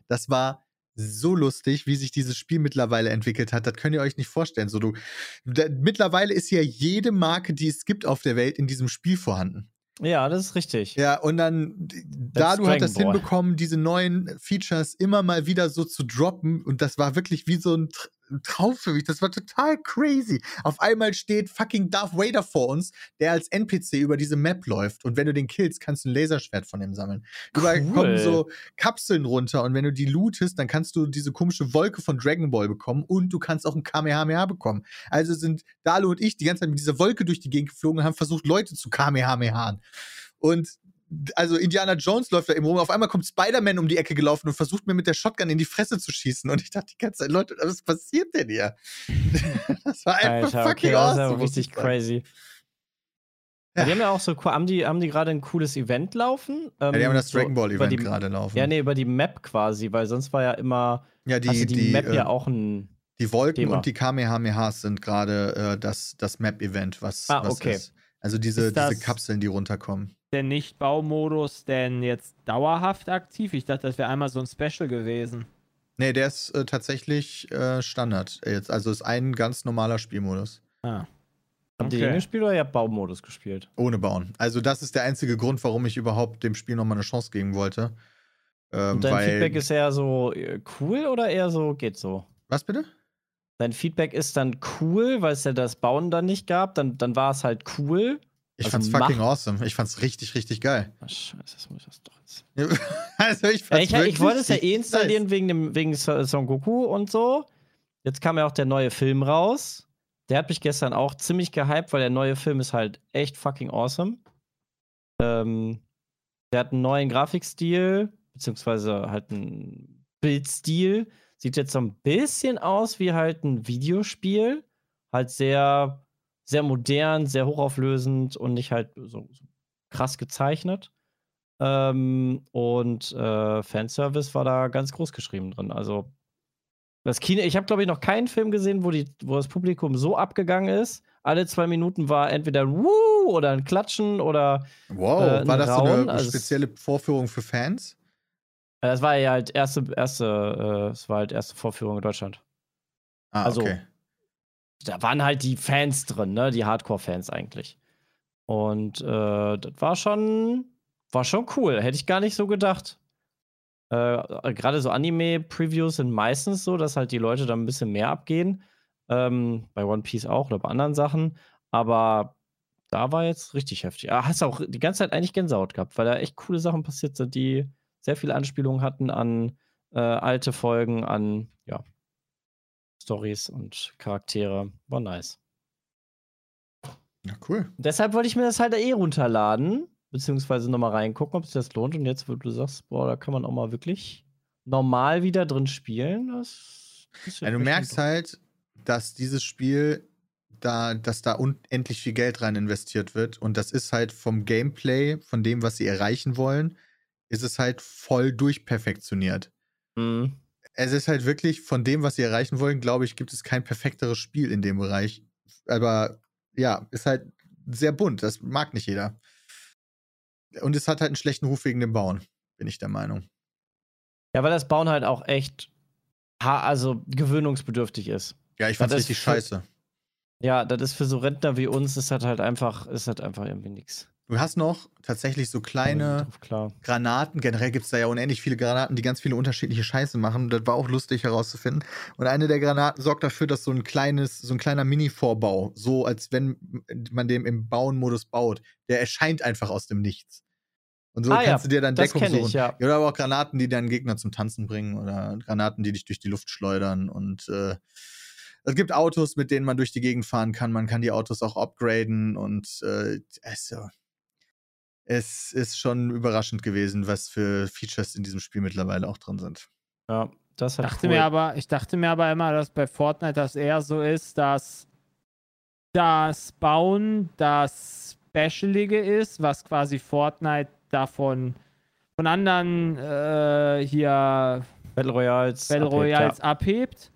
Das war so lustig, wie sich dieses Spiel mittlerweile entwickelt hat. Das könnt ihr euch nicht vorstellen. So, du, da, mittlerweile ist ja jede Marke, die es gibt auf der Welt, in diesem Spiel vorhanden. Ja, das ist richtig. Ja, und dann, da du hat das hinbekommen, diese neuen Features immer mal wieder so zu droppen. Und das war wirklich wie so ein, Traum für mich. Das war total crazy. Auf einmal steht fucking Darth Vader vor uns, der als NPC über diese Map läuft. Und wenn du den killst, kannst du ein Laserschwert von ihm sammeln. Überall Cool. kommen so Kapseln runter. Und wenn du die lootest, dann kannst du diese komische Wolke von Dragon Ball bekommen. Und du kannst auch ein Kamehameha bekommen. Also sind Dalu und ich die ganze Zeit mit dieser Wolke durch die Gegend geflogen und haben versucht, Leute zu Kamehamehaen. Und also Indiana Jones läuft da eben rum. Auf einmal kommt Spider-Man um die Ecke gelaufen und versucht mir mit der Shotgun in die Fresse zu schießen. Und ich dachte die ganze Zeit, Leute, was passiert denn hier? *laughs* das war einfach Alter, fucking okay, das awesome. muss richtig ich sagen. crazy. Ja. Die haben ja auch so, haben die, haben die gerade ein cooles Event laufen? Ja, die haben das so Dragon Ball Event gerade laufen. Ja, nee, über die Map quasi, weil sonst war ja immer, ja, die, also die, die, Map äh, ja auch ein. die Wolken Thema. und die Kamehamehas sind gerade äh, das, das Map-Event, was, Ah, was okay. ist. Also diese, Ist das- diese Kapseln, die runterkommen. Der Nicht-Baumodus denn jetzt dauerhaft aktiv? Ich dachte, das wäre einmal so ein Special gewesen. Nee, der ist äh, tatsächlich äh, Standard. Jetzt, also ist ein ganz normaler Spielmodus. Ah. Habt ihr Okay. den gespielt oder ihr habt Baumodus gespielt? Ohne Bauen. Also, das ist der einzige Grund, warum ich überhaupt dem Spiel nochmal eine Chance geben wollte. Ähm, Und dein weil, Feedback ist eher so äh, cool oder eher so geht so? Was bitte? Dein Feedback ist dann cool, weil es ja das Bauen dann nicht gab, dann, dann war es halt cool. Ich Also fand's fucking awesome. Ich fand's richtig, richtig geil. Ach, scheiße, das muss ich das doch jetzt. also, ich Ja, fand's ich, wirklich ich wollte es ja eh installieren nice. wegen, dem, wegen Son Son Goku und so. Jetzt kam ja auch der neue Film raus. Der hat mich gestern auch ziemlich gehypt, weil der neue Film ist halt echt fucking awesome. Ähm, der hat einen neuen Grafikstil, beziehungsweise halt einen Bildstil. Sieht jetzt so ein bisschen aus wie halt ein Videospiel. Halt sehr, sehr modern, sehr hochauflösend und nicht halt so, so krass gezeichnet. Ähm, und äh, Fanservice war da ganz groß geschrieben drin. Also das Kino, ich habe glaube ich noch keinen Film gesehen, wo, die, wo das Publikum so abgegangen ist. Alle zwei Minuten war entweder ein Woo oder ein Klatschen oder Wow, äh, war das so Rauen, eine also spezielle Vorführung für Fans? äh, das war ja halt erste, erste, äh, es war halt erste Vorführung in Deutschland. Ah, Also, okay. Da waren halt die Fans drin, ne? Die Hardcore-Fans eigentlich. Und äh, das war schon, war schon cool. Hätte ich gar nicht so gedacht. Äh, Gerade so Anime-Previews sind meistens so, dass halt die Leute da ein bisschen mehr abgehen. Ähm, bei One Piece auch oder bei anderen Sachen. Aber da war jetzt richtig heftig. Ah, hast auch die ganze Zeit eigentlich Gänsehaut gehabt, weil da echt coole Sachen passiert sind, die sehr viele Anspielungen hatten an äh, alte Folgen, an ja, Stories und Charaktere. War nice. Ja, cool. Deshalb wollte ich mir das halt eh runterladen, beziehungsweise nochmal reingucken, ob sich das lohnt. Und jetzt, wo du sagst, boah, da kann man auch mal wirklich normal wieder drin spielen, das, das Ja, du merkst halt, dass dieses Spiel da, dass da unendlich viel Geld rein investiert wird. Und das ist halt vom Gameplay, von dem, was sie erreichen wollen, ist es halt voll durchperfektioniert. Mhm. Es ist halt wirklich von dem, was sie erreichen wollen, glaube ich, gibt es kein perfekteres Spiel in dem Bereich. Aber ja, ist halt sehr bunt. Das mag nicht jeder. Und es hat halt einen schlechten Ruf wegen dem Bauen, bin ich der Meinung. Ja, weil das Bauen halt auch echt, also gewöhnungsbedürftig ist. Ja, ich fand's Das richtig scheiße. Ja, das ist für so Rentner wie uns, ist das halt einfach, ist das einfach irgendwie nix. Du hast noch tatsächlich so kleine. Drauf. Granaten. Generell gibt es da ja unendlich viele Granaten, die ganz viele unterschiedliche Scheiße machen. Das war auch lustig herauszufinden. Und eine der Granaten sorgt dafür, dass so ein kleines, so ein kleiner Mini-Vorbau, so als wenn man dem im Bauen-Modus baut, der erscheint einfach aus dem Nichts. Und so Ah, ja, kannst du dir dann Deckung kenn ich, suchen. ja. Oder aber auch Granaten, die deinen Gegner zum Tanzen bringen oder Granaten, die dich durch die Luft schleudern. Und äh, es gibt Autos, mit denen man durch die Gegend fahren kann. Man kann die Autos auch upgraden und äh, also, es ist schon überraschend gewesen, was für Features in diesem Spiel mittlerweile auch drin sind. Ja, das Ich hat dachte mir aber, ich dachte mir aber immer, dass bei Fortnite das eher so ist, dass das Bauen das Specialige ist, was quasi Fortnite davon von anderen äh, hier Battle Royals. Battle abhebt, Royals abhebt.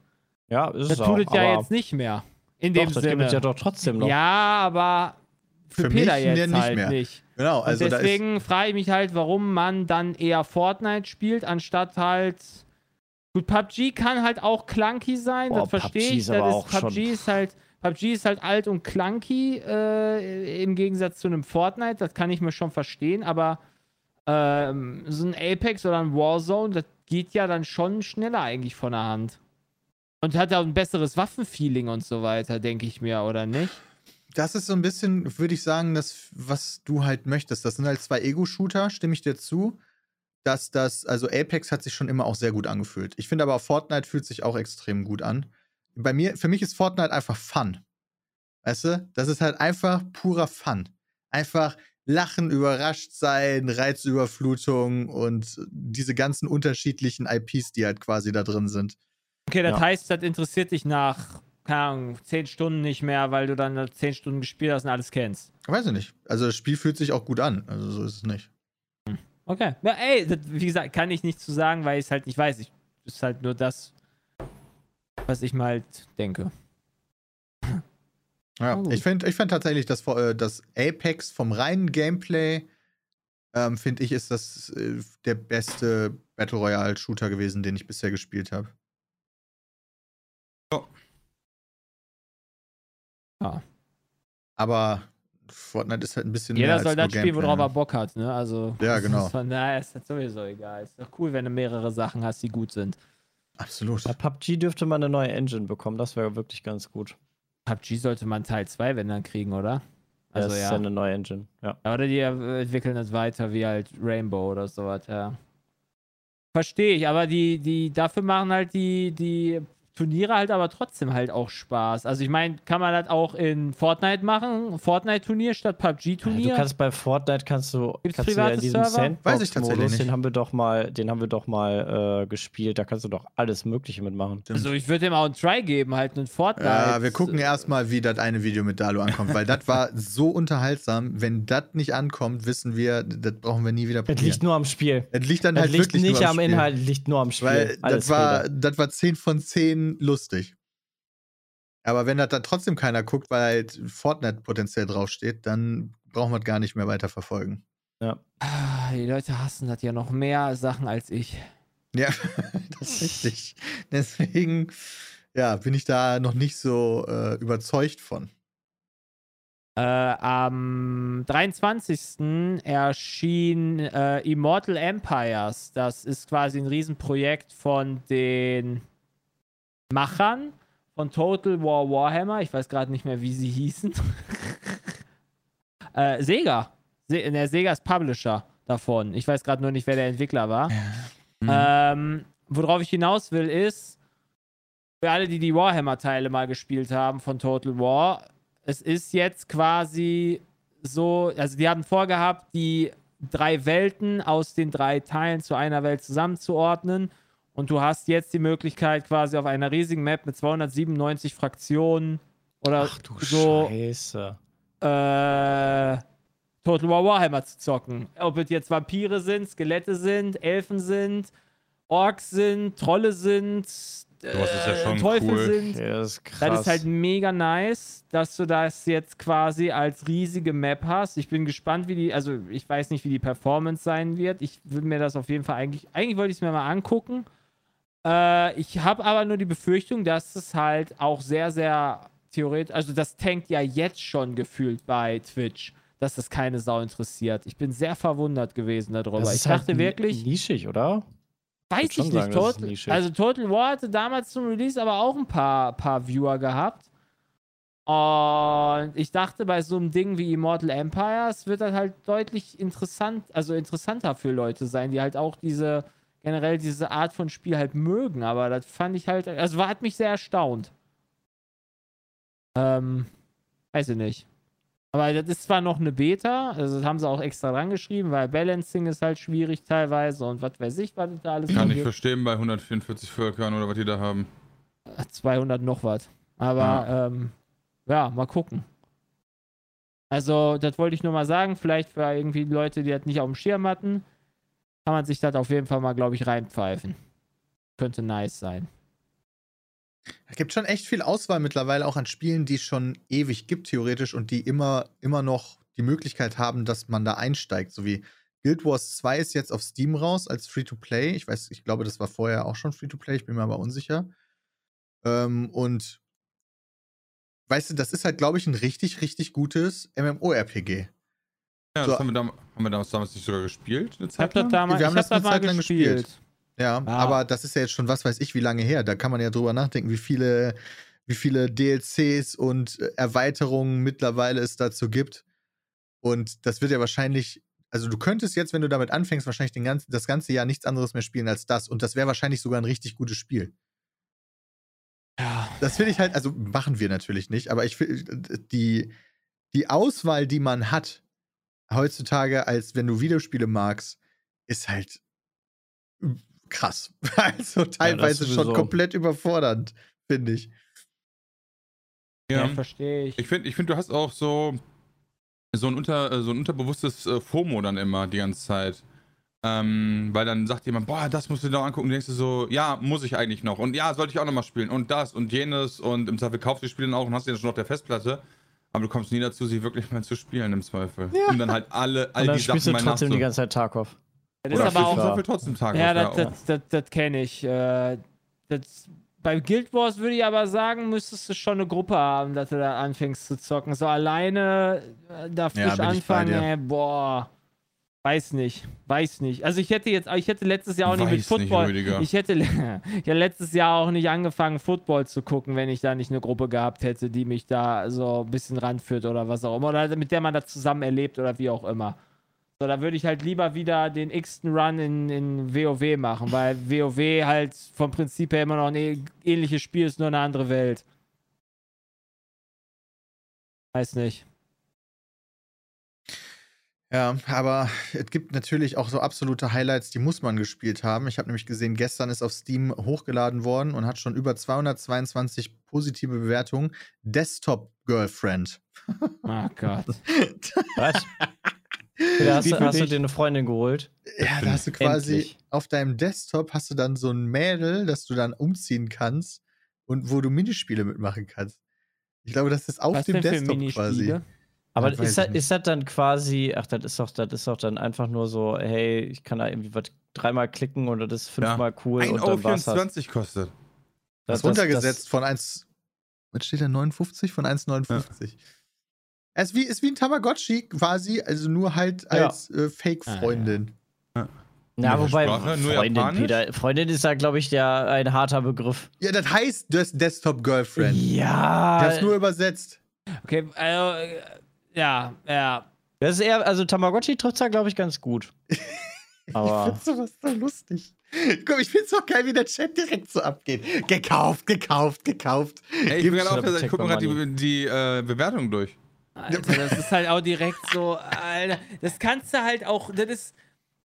Ja, ja ist Das es tut auch. es ja jetzt nicht mehr. In doch, dem das Sinne. gibt es ja doch trotzdem noch. Ja, aber für, Für Peter mich jetzt nicht halt mehr. nicht. Genau, Und also ist, deswegen frage ich mich halt, warum man dann eher Fortnite spielt, anstatt halt. Gut, PUBG kann halt auch clunky sein, Boah, das verstehe ich. Das ist, PUBG ist halt. PUBG ist halt alt und clunky äh, im Gegensatz zu einem Fortnite, das kann ich mir schon verstehen, aber ähm, so ein Apex oder ein Warzone, das geht ja dann schon schneller eigentlich von der Hand. Und hat ja auch ein besseres Waffenfeeling und so weiter, denke ich mir, oder nicht? Das ist so ein bisschen, würde ich sagen, das, was du halt möchtest. Das sind halt zwei Ego-Shooter, stimme ich dir zu. Dass das, also Apex hat sich schon immer auch sehr gut angefühlt. Ich finde aber Fortnite fühlt sich auch extrem gut an. Bei mir, für mich ist Fortnite einfach Fun. Weißt du? Das ist halt einfach purer Fun. Einfach lachen, überrascht sein, Reizüberflutung und diese ganzen unterschiedlichen IPs, die halt quasi da drin sind. Okay, das Ja. heißt, das interessiert dich nach, keine Ahnung, 10 Stunden nicht mehr, weil du dann 10 Stunden gespielt hast und alles kennst. Weiß ich nicht. Also das Spiel fühlt sich auch gut an. Also so ist es nicht. Okay. Ja, ey, das, wie gesagt, kann ich nicht zu sagen, weil ich es halt nicht weiß. Ich ist halt nur das, was ich mal halt denke. Ja, gut. ich finde ich find tatsächlich, dass äh, das Apex vom reinen Gameplay, ähm, finde ich, ist das äh, der beste Battle Royale Shooter gewesen, den ich bisher gespielt habe. Ja. Aber Fortnite ist halt ein bisschen Jeder mehr soll als nur das spielen, worauf er? Bock hat, ne? Also. Ja, genau. Von daher ist das sowieso egal. Ist doch cool, wenn du mehrere Sachen hast, die gut sind. Absolut. Bei PUBG dürfte man eine neue Engine bekommen, das wäre wirklich ganz gut. PUBG sollte man Teil 2, wenn dann kriegen, oder? Also das ist ja. ja eine neue Engine, ja. Oder die entwickeln es weiter wie halt Rainbow oder sowas, ja. Verstehe ich, aber die, die, dafür machen halt die, die Turniere halt aber trotzdem halt auch Spaß. Also ich meine, kann man das auch in Fortnite machen? Fortnite-Turnier statt Ja, PUBG-Turnier? du kannst bei Fortnite kannst du, Gibt's kannst du ja private in diesem Server? Weiß ich tatsächlich Sandbox-Modus, nicht. den haben wir doch mal, den haben wir doch mal äh, gespielt. Da kannst du doch alles Mögliche mitmachen. also ich würde dem auch einen Try geben, halt einen Fortnite. Ja, wir gucken erstmal, wie das eine Video mit Dalu ankommt, weil das war *laughs* so unterhaltsam. Wenn das nicht ankommt, wissen wir, das brauchen wir nie wieder Es probieren. liegt nur am Spiel. Es liegt dann halt liegt wirklich nicht nur am Spiel. Inhalt, es liegt nur am Spiel. Weil das war, das war 10 von 10 lustig. Aber wenn das dann trotzdem keiner guckt, weil halt Fortnite potenziell draufsteht, dann brauchen wir es gar nicht mehr weiter verfolgen. Ah, die Leute hassen das ja noch mehr Sachen als ich. Ja, *laughs* das ist richtig. Deswegen, ja, bin ich da noch nicht so äh, überzeugt von. Äh, am 23. erschien äh, Immortal Empires. Das ist quasi ein Riesenprojekt von den Machern von Total War Warhammer. Ich weiß gerade nicht mehr, wie sie hießen. *laughs* äh, Sega. Se der Sega ist Publisher davon. Ich weiß gerade nur nicht, wer der Entwickler war. Mhm. Ähm, worauf ich hinaus will, ist, für alle, die die Warhammer-Teile mal gespielt haben von Total War, es ist jetzt quasi so, also die haben vorgehabt, die drei Welten aus den drei Teilen zu einer Welt zusammenzuordnen. Und du hast jetzt die Möglichkeit, quasi auf einer riesigen Map mit 297 Fraktionen oder Ach du so Scheiße. äh, Total War Warhammer zu zocken. Ob es jetzt Vampire sind, Skelette sind, Elfen sind, Orks sind, Trolle sind, äh, ja Teufel cool. sind. Okay, das ist krass. Das ist halt mega nice, dass du das jetzt quasi als riesige Map hast. Ich bin gespannt, wie die, also ich weiß nicht, wie die Performance sein wird. Ich will mir das auf jeden Fall eigentlich, eigentlich wollte ich es mir mal angucken. Äh, ich habe aber nur die Befürchtung, dass es halt auch sehr, sehr theoretisch, also das tankt ja jetzt schon gefühlt bei Twitch, dass das keine Sau interessiert. Ich bin sehr verwundert gewesen darüber. das ich ist halt dachte ni- wirklich, nischig, oder? Weiß ich schon nicht. sagen, Total, also Total War hatte damals zum Release aber auch ein paar, paar Viewer gehabt. Und ich dachte, bei so einem Ding wie Immortal Empires wird das halt deutlich interessant, also interessanter für Leute sein, die halt auch diese, generell diese Art von Spiel halt mögen. Aber das fand ich halt, also war, hat mich sehr erstaunt. Ähm, weiß ich nicht. Aber das ist zwar noch eine Beta, also das haben sie auch extra dran geschrieben, weil Balancing ist halt schwierig teilweise und was weiß ich, was da alles Kann ich verstehen bei 144 Völkern oder was die da haben. gibt. 200 noch was. Aber ja. Ähm, ja, mal gucken. Also, das wollte ich nur mal sagen. Vielleicht für irgendwie Leute, die das nicht auf dem Schirm hatten, kann man sich das auf jeden Fall mal, glaube ich, reinpfeifen. Könnte nice sein. Es gibt schon echt viel Auswahl mittlerweile auch an Spielen, die es schon ewig gibt, theoretisch, und die immer, immer noch die Möglichkeit haben, dass man da einsteigt. So wie Guild Wars 2 ist jetzt auf Steam raus als Free-to-Play. Ich weiß, ich glaube, das war vorher auch schon Free-to-Play, ich bin mir aber unsicher. Ähm, und weißt du, das ist halt, glaube ich, ein richtig, richtig gutes MMORPG. Ja, So. das haben wir, dam haben wir damals, damals nicht sogar gespielt. Eine Zeit das lang? damals Wir haben das hab eine Zeit lang gespielt. Ja, Ah. aber das ist ja jetzt schon was weiß ich wie lange her. Da kann man ja drüber nachdenken, wie viele, wie viele DLCs und äh, Erweiterungen mittlerweile es dazu gibt. Und das wird ja wahrscheinlich, also du könntest jetzt, wenn du damit anfängst, wahrscheinlich den ganzen, das ganze Jahr nichts anderes mehr spielen als das. Und das wäre wahrscheinlich sogar ein richtig gutes Spiel. Ja. Das finde ich halt, also machen wir natürlich nicht, aber ich finde, die, die Auswahl, die man hat heutzutage, als wenn du Videospiele magst, ist halt krass. *laughs* Also teilweise schon sowieso. komplett überfordernd, finde ich. Ja, Ja. verstehe ich. Ich finde, ich find, du hast auch so, so, ein, unter, so ein unterbewusstes äh, FOMO dann immer die ganze Zeit. Ähm, weil dann sagt jemand, boah, das musst du dir noch angucken. Und denkst du so, ja, muss ich eigentlich noch. Und ja, sollte ich auch noch mal spielen. Und das und jenes. Und im Zweifel kaufst du die Spiele dann auch und hast die dann schon auf der Festplatte. Aber du kommst nie dazu, sie wirklich mal zu spielen im Zweifel. Um dann halt alle, all Und dann die spielst Sachen du mal trotzdem die ganze Zeit Tarkov. Das Oder ist aber auch. Zweifel trotzdem Tag Ja, das, das, das, das kenne ich. Äh, das, bei Guild Wars würde ich aber sagen, müsstest du schon eine Gruppe haben, dass du da anfängst zu zocken. So alleine äh, da frisch bei anfangen, ey, boah. Weiß nicht, weiß nicht. Also ich hätte jetzt, ich hätte letztes Jahr auch nicht mit Weiß nicht, Football. Rüdiger. ich hätte *laughs* hätte letztes Jahr auch nicht angefangen, Football zu gucken, wenn ich da nicht eine Gruppe gehabt hätte, die mich da so ein bisschen ranführt oder was auch immer. Oder mit der man das zusammen erlebt oder wie auch immer. So, da würde ich halt lieber wieder den x-ten Run in, in WoW machen, weil WoW halt vom Prinzip her immer noch ein ä- ähnliches Spiel ist, nur eine andere Welt. Weiß nicht. Ja, aber es gibt natürlich auch so absolute Highlights, die muss man gespielt haben. Ich habe nämlich gesehen, gestern ist auf Steam hochgeladen worden und hat schon über 222 positive Bewertungen. Desktop Girlfriend. Oh *laughs* Gott. *laughs* Was? Ja, hast, Wie du, hast du dir eine Freundin geholt? Ja, da hast du quasi Endlich. auf deinem Desktop hast du dann so ein Mädel, das du dann umziehen kannst und wo du Minispiele mitmachen kannst. Ich glaube, das ist auf Was dem denn für Desktop Minispiele? quasi. Aber Das ist das, nicht. ist das dann quasi, ach, das ist doch, das ist doch dann einfach nur so, hey, ich kann da irgendwie was dreimal klicken oder das ist fünfmal cool 1,24 und dann war's das. Euro kostet. Das, Das- runtergesetzt von 1, was steht da, 59? Von 1,59. Es ist wie, ist wie ein Tamagotchi quasi, also nur halt Ja. als äh, Fake-Freundin. Na, Welche wobei, Sprache? Freundin? Peter, Freundin ist ja, glaube ich, der, ein harter Begriff. Ja. das heißt das Desktop Girlfriend. Ich Ja, hab's nur übersetzt. Okay, also, äh, ja, ja. das ist eher, also Tamagotchi trifft da, glaube ich, ganz gut. *laughs* Ich Aber find's sowas so lustig. Guck, ich find's auch geil, wie der Chat direkt so abgeht. Gekauft, gekauft, gekauft. Ey, ich bin gerade auf der Seite, Check ich guck mir my gerade die, die äh, Bewertung durch. Alter, das ist halt auch direkt so, Alter, das kannst du halt auch, das ist,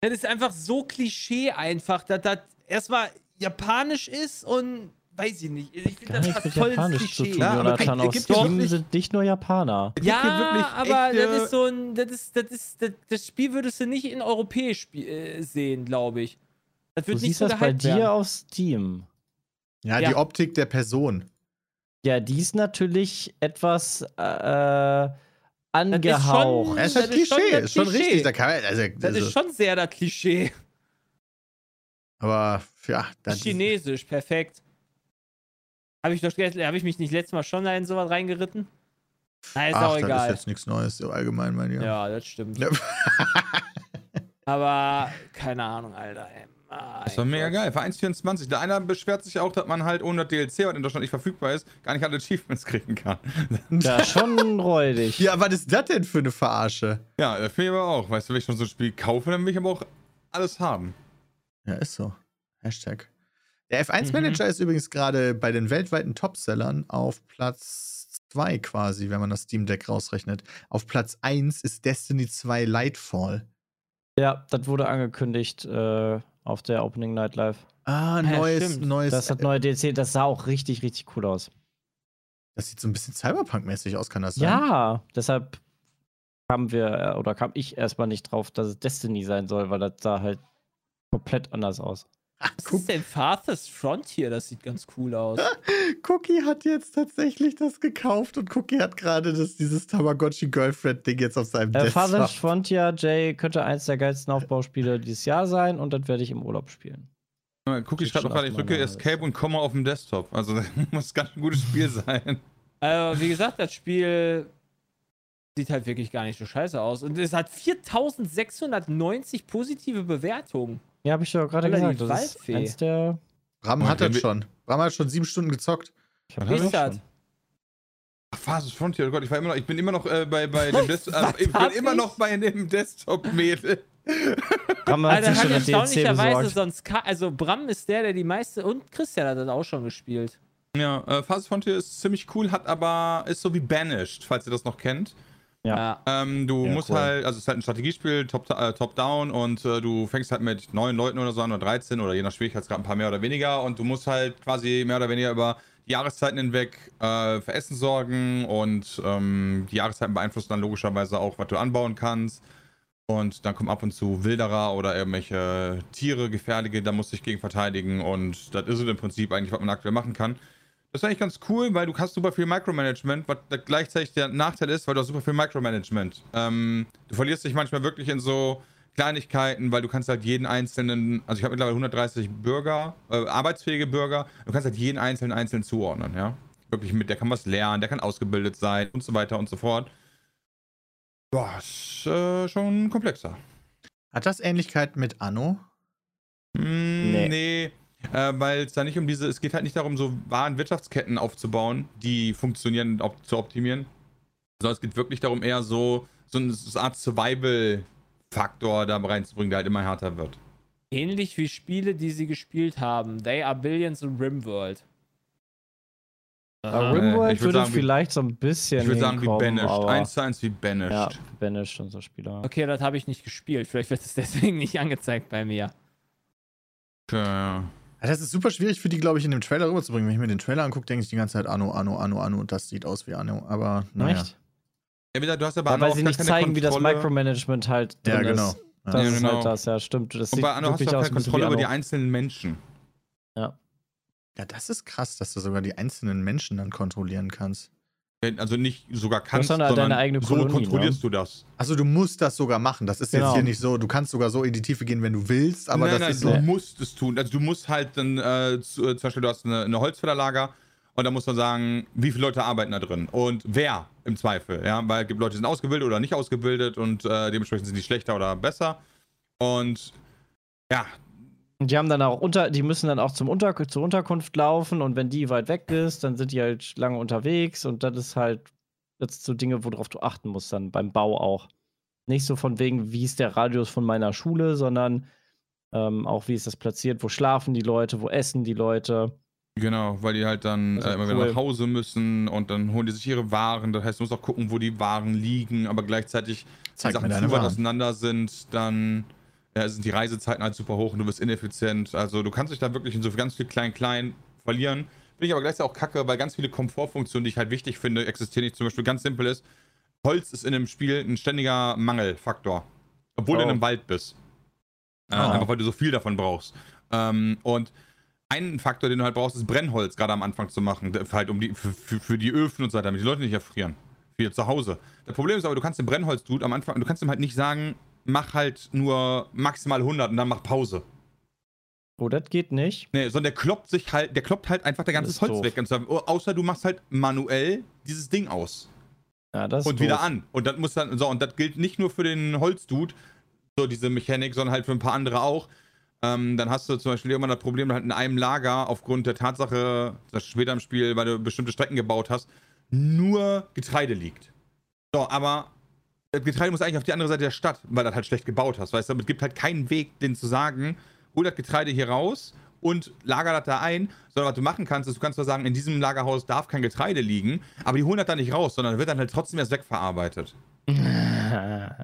das ist einfach so Klischee einfach, dass das erstmal japanisch ist und weiß ich nicht. Ich finde das mit voll Japanisch zu Klischee. tun, Ja, aber Jonathan. es Auf Steam sind nicht nur Japaner. Ja, wirklich aber echte- das ist so ein, das ist, das ist, das, das Spiel würdest du nicht in europäisch äh, sehen, glaube ich. Das Du wird nicht siehst so das bei dir werden. auf Steam. Ja, Ja. die Optik der Person. Ja, die ist natürlich etwas äh, schon- angehaucht. Das ist Das halt ist schon Klischee, das ist schon Klischee. richtig. Da kann man, also, Das also, ist schon sehr das Klischee. aber ja, das Chinesisch, perfekt. Habe ich, doch hab ich mich nicht letztes Mal schon da in sowas reingeritten? Na, ist Ach, auch das egal. ist jetzt nichts Neues, so allgemein, mein Lieber. Ja, das stimmt. Ja. *laughs* Aber keine Ahnung, Alter. Ey. Ah, Das war mega Gott. geil. Für 1,24. Der einer beschwert sich auch, dass man halt ohne DLC, was in Deutschland nicht verfügbar ist, gar nicht alle Achievements kriegen kann. *laughs* Ja, schon räudig. Ja, was ist das denn für eine Verarsche? Ja, äh, finde ich aber auch. Weißt du, wenn ich schon so ein Spiel kaufe, dann will ich aber auch alles haben. Ja, ist so. Hashtag. Der F1-Manager ist übrigens gerade bei den weltweiten Topsellern auf Platz 2 quasi, wenn man das Steam Deck rausrechnet. Auf Platz 1 ist Destiny 2 Lightfall. Ja, das wurde angekündigt äh, auf der Opening Night Live. Ah, Ja, neues, stimmt. neues. Das hat neue DLC, das sah auch richtig, richtig cool aus. das sieht so ein bisschen Cyberpunk-mäßig aus, kann das sein? Ja, deshalb kamen wir äh, oder kam ich erstmal nicht drauf, dass es Destiny sein soll, weil das sah halt komplett anders aus. Ach, Was guck, ist denn Farthest Frontier? Das sieht ganz cool aus. *laughs* Cookie hat jetzt tatsächlich das gekauft und Cookie hat gerade das, dieses Tamagotchi-Girlfriend-Ding jetzt auf seinem Äh, Desktop. Father's Frontier, Jay, könnte eins der geilsten Aufbauspiele dieses Jahr sein und das werde ich im Urlaub spielen. Cookie schreibt auch gerade, ich drücke Escape und komme auf dem Desktop. Also *laughs* das muss ganz ein gutes Spiel sein. Also, wie gesagt, das Spiel sieht halt wirklich gar nicht so scheiße aus. Und es hat 4690 positive Bewertungen. Ja, habe ich doch gerade gesagt. Das ist Waldfee. eins der. Bram hat das schon. Bram hat schon sieben Stunden gezockt. Ich hab Was Wie hab das ist. Ach, Phases Frontier, oh Gott, ich, war immer noch, ich bin immer noch äh, bei, bei *laughs* dem Desktop. Äh, ich bin immer ich? noch bei dem Desktop-Mädel. *laughs* Bram hat Alter, hat erstaunlicherweise sonst. Also, Bram ist der, der die meiste. Und Christian hat das auch schon gespielt. Ja, äh, Phases Frontier ist ziemlich cool, hat aber, ist so wie Banished, falls ihr das noch kennt. Ja. Ähm, du Ja, musst cool. halt, also es ist halt ein Strategiespiel, top, äh, top down und äh, du fängst halt mit neun Leuten oder so an oder 13 oder je nach Schwierigkeitsgrad ein paar mehr oder weniger und du musst halt quasi mehr oder weniger über die Jahreszeiten hinweg äh, für Essen sorgen und ähm, die Jahreszeiten beeinflussen dann logischerweise auch, was du anbauen kannst. Und dann kommen ab und zu Wilderer oder irgendwelche Tiere, Gefährliche, da musst du dich gegen verteidigen und das ist es im Prinzip eigentlich, was man aktuell machen kann. Das ist eigentlich ganz cool, weil du hast super viel Micromanagement, was gleichzeitig der Nachteil ist, weil du hast super viel Micromanagement. Ähm, du verlierst dich manchmal wirklich in so Kleinigkeiten, weil du kannst halt jeden einzelnen, also ich habe mittlerweile 130 Bürger, äh, arbeitsfähige Bürger, du kannst halt jeden einzelnen einzeln zuordnen, ja. Wirklich mit, der kann was lernen, der kann ausgebildet sein und so weiter und so fort. Boah, ist äh, schon komplexer. Hat das Ähnlichkeit mit Anno? Mm, Nee. nee. Äh, weil es da nicht um diese, es geht halt nicht darum, so wahren Wirtschaftsketten aufzubauen, die funktionieren und op zu optimieren. Sondern es geht wirklich darum, eher so, so eine, so eine Art Survival-Faktor da reinzubringen, der halt immer härter wird. Ähnlich wie Spiele, die sie gespielt haben. They are Billions und Rimworld. Äh, Rimworld ich würd würde sagen, wie- vielleicht so ein bisschen. Ich würde sagen, wie Banished. aber- Eins zu eins wie Banished. Ja, Banished und so Spieler. Okay, das habe ich nicht gespielt. Vielleicht wird es deswegen nicht angezeigt bei mir. Okay, Das ist super schwierig für die, glaube ich, in dem Trailer rüberzubringen. Wenn ich mir den Trailer angucke, denke ich die ganze Zeit Anno, Anno, Anno, Anno und das sieht aus wie Anno. Aber naja. Echt? Ja, wieder, du hast aber Ja, Anno sie gar nicht zeigen, wie das Kontrolle- Micromanagement halt Ja, drin genau. ist. Ja. Das Ja, ist genau. halt das, ja, stimmt. Das Und bei Anno hast du auch keine Kontrolle über die einzelnen Menschen. Ja, das ist krass, dass du sogar die einzelnen Menschen dann kontrollieren kannst. Also nicht sogar kannst, deine sondern eigene so Kolonie, kontrollierst du das. Also du musst das sogar machen. Das ist jetzt Genau. hier nicht so, du kannst sogar so in die Tiefe gehen, wenn du willst, aber nein, das nein, ist du so. musst es tun. Also du musst halt dann, äh, zu, äh, zum Beispiel, du hast eine, eine Holzfällerlager und da musst du sagen, wie viele Leute arbeiten da drin und wer im Zweifel. Ja, weil es gibt Leute, die sind ausgebildet oder nicht ausgebildet und äh, dementsprechend sind die schlechter oder besser. Und ja, Und die haben dann auch unter, die müssen dann auch zum Unter zur Unterkunft laufen und wenn die weit weg ist, dann sind die halt lange unterwegs und das ist halt jetzt so Dinge, worauf du achten musst dann beim Bau auch. Nicht so von wegen, wie ist der Radius von meiner Schule, sondern ähm, auch wie ist das platziert, wo schlafen die Leute, wo essen die Leute. genau, weil die halt dann Also äh, immer cool. wieder nach Hause müssen und dann holen die sich ihre Waren. Das heißt, du musst auch gucken, wo die Waren liegen, aber gleichzeitig Zeig Sachen mir deine zu weit Waren. auseinander sind, dann äh, sind die Reisezeiten halt super hoch und du bist ineffizient. Also du kannst dich da wirklich in so ganz viel klein-klein verlieren. Finde ich aber gleichzeitig auch kacke, weil ganz viele Komfortfunktionen, die ich halt wichtig finde, existieren nicht. Zum Beispiel ganz simpel ist, Holz ist in einem Spiel ein ständiger Mangelfaktor. Obwohl du in Oh. einem Wald bist. Äh, Ah. Einfach weil du so viel davon brauchst. Ähm, und ein Faktor, den du halt brauchst, ist Brennholz gerade am Anfang zu machen. Halt um die, für, für, für die Öfen und so weiter, damit die Leute nicht erfrieren. Für ihr Zuhause. Das Problem ist aber, du kannst dem Brennholz-Dude am Anfang, du kannst ihm halt nicht sagen, mach halt nur maximal 100 und dann mach Pause. Oh, das geht nicht. Nee, sondern der kloppt sich halt, der kloppt halt einfach der ganze Holz doof. weg. Zwar, außer du machst halt manuell dieses Ding aus. Ja, das ist und wieder doof. an. Und das muss dann, so, und das gilt nicht nur für den Holzdude, so diese Mechanik, sondern halt für ein paar andere auch. ähm, dann hast du zum Beispiel irgendwann das Problem halt in einem Lager aufgrund der Tatsache, dass später im Spiel, weil du bestimmte Strecken gebaut hast, nur Getreide liegt. So, aber das Getreide muss eigentlich auf die andere Seite der Stadt, weil du das halt schlecht gebaut hast. Weißt du, damit gibt halt keinen Weg, den zu sagen, hol das Getreide hier raus und lager das da ein, sondern was du machen kannst, ist, du kannst zwar sagen, in diesem Lagerhaus darf kein Getreide liegen, aber die holen das da nicht raus, sondern wird dann halt trotzdem erst wegverarbeitet. *laughs*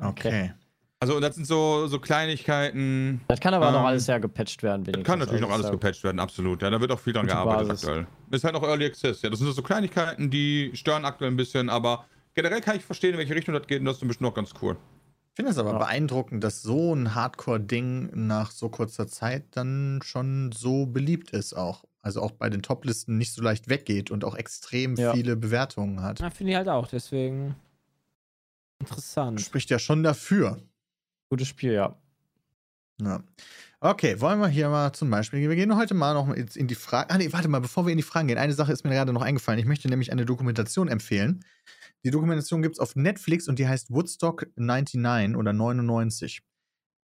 Okay. Also das sind so, so Kleinigkeiten. Das kann aber Ähm, noch alles ja gepatcht werden. Das kann natürlich noch Also, alles gepatcht werden, absolut. Ja, da wird auch viel dran gearbeitet Basis. aktuell. Ist halt noch Early Access. Ja, das sind so Kleinigkeiten, die stören aktuell ein bisschen, aber generell kann ich verstehen, in welche Richtung das geht und das ist bestimmt auch ganz cool. Ich finde es aber Ja. beeindruckend, dass so ein Hardcore-Ding nach so kurzer Zeit dann schon so beliebt ist auch. Also auch bei den Top-Listen nicht so leicht weggeht und auch extrem Ja. viele Bewertungen hat. Ja, finde ich halt auch, deswegen interessant. Spricht ja schon dafür. Gutes Spiel, ja. Ja. Okay, wollen wir hier mal zum Beispiel, wir gehen heute mal noch in die Frage. Ah, nee, warte mal, bevor wir in die Fragen gehen, eine Sache ist mir gerade noch eingefallen. Ich möchte nämlich eine Dokumentation empfehlen. Die Dokumentation gibt es auf Netflix und die heißt Woodstock 99 oder 99.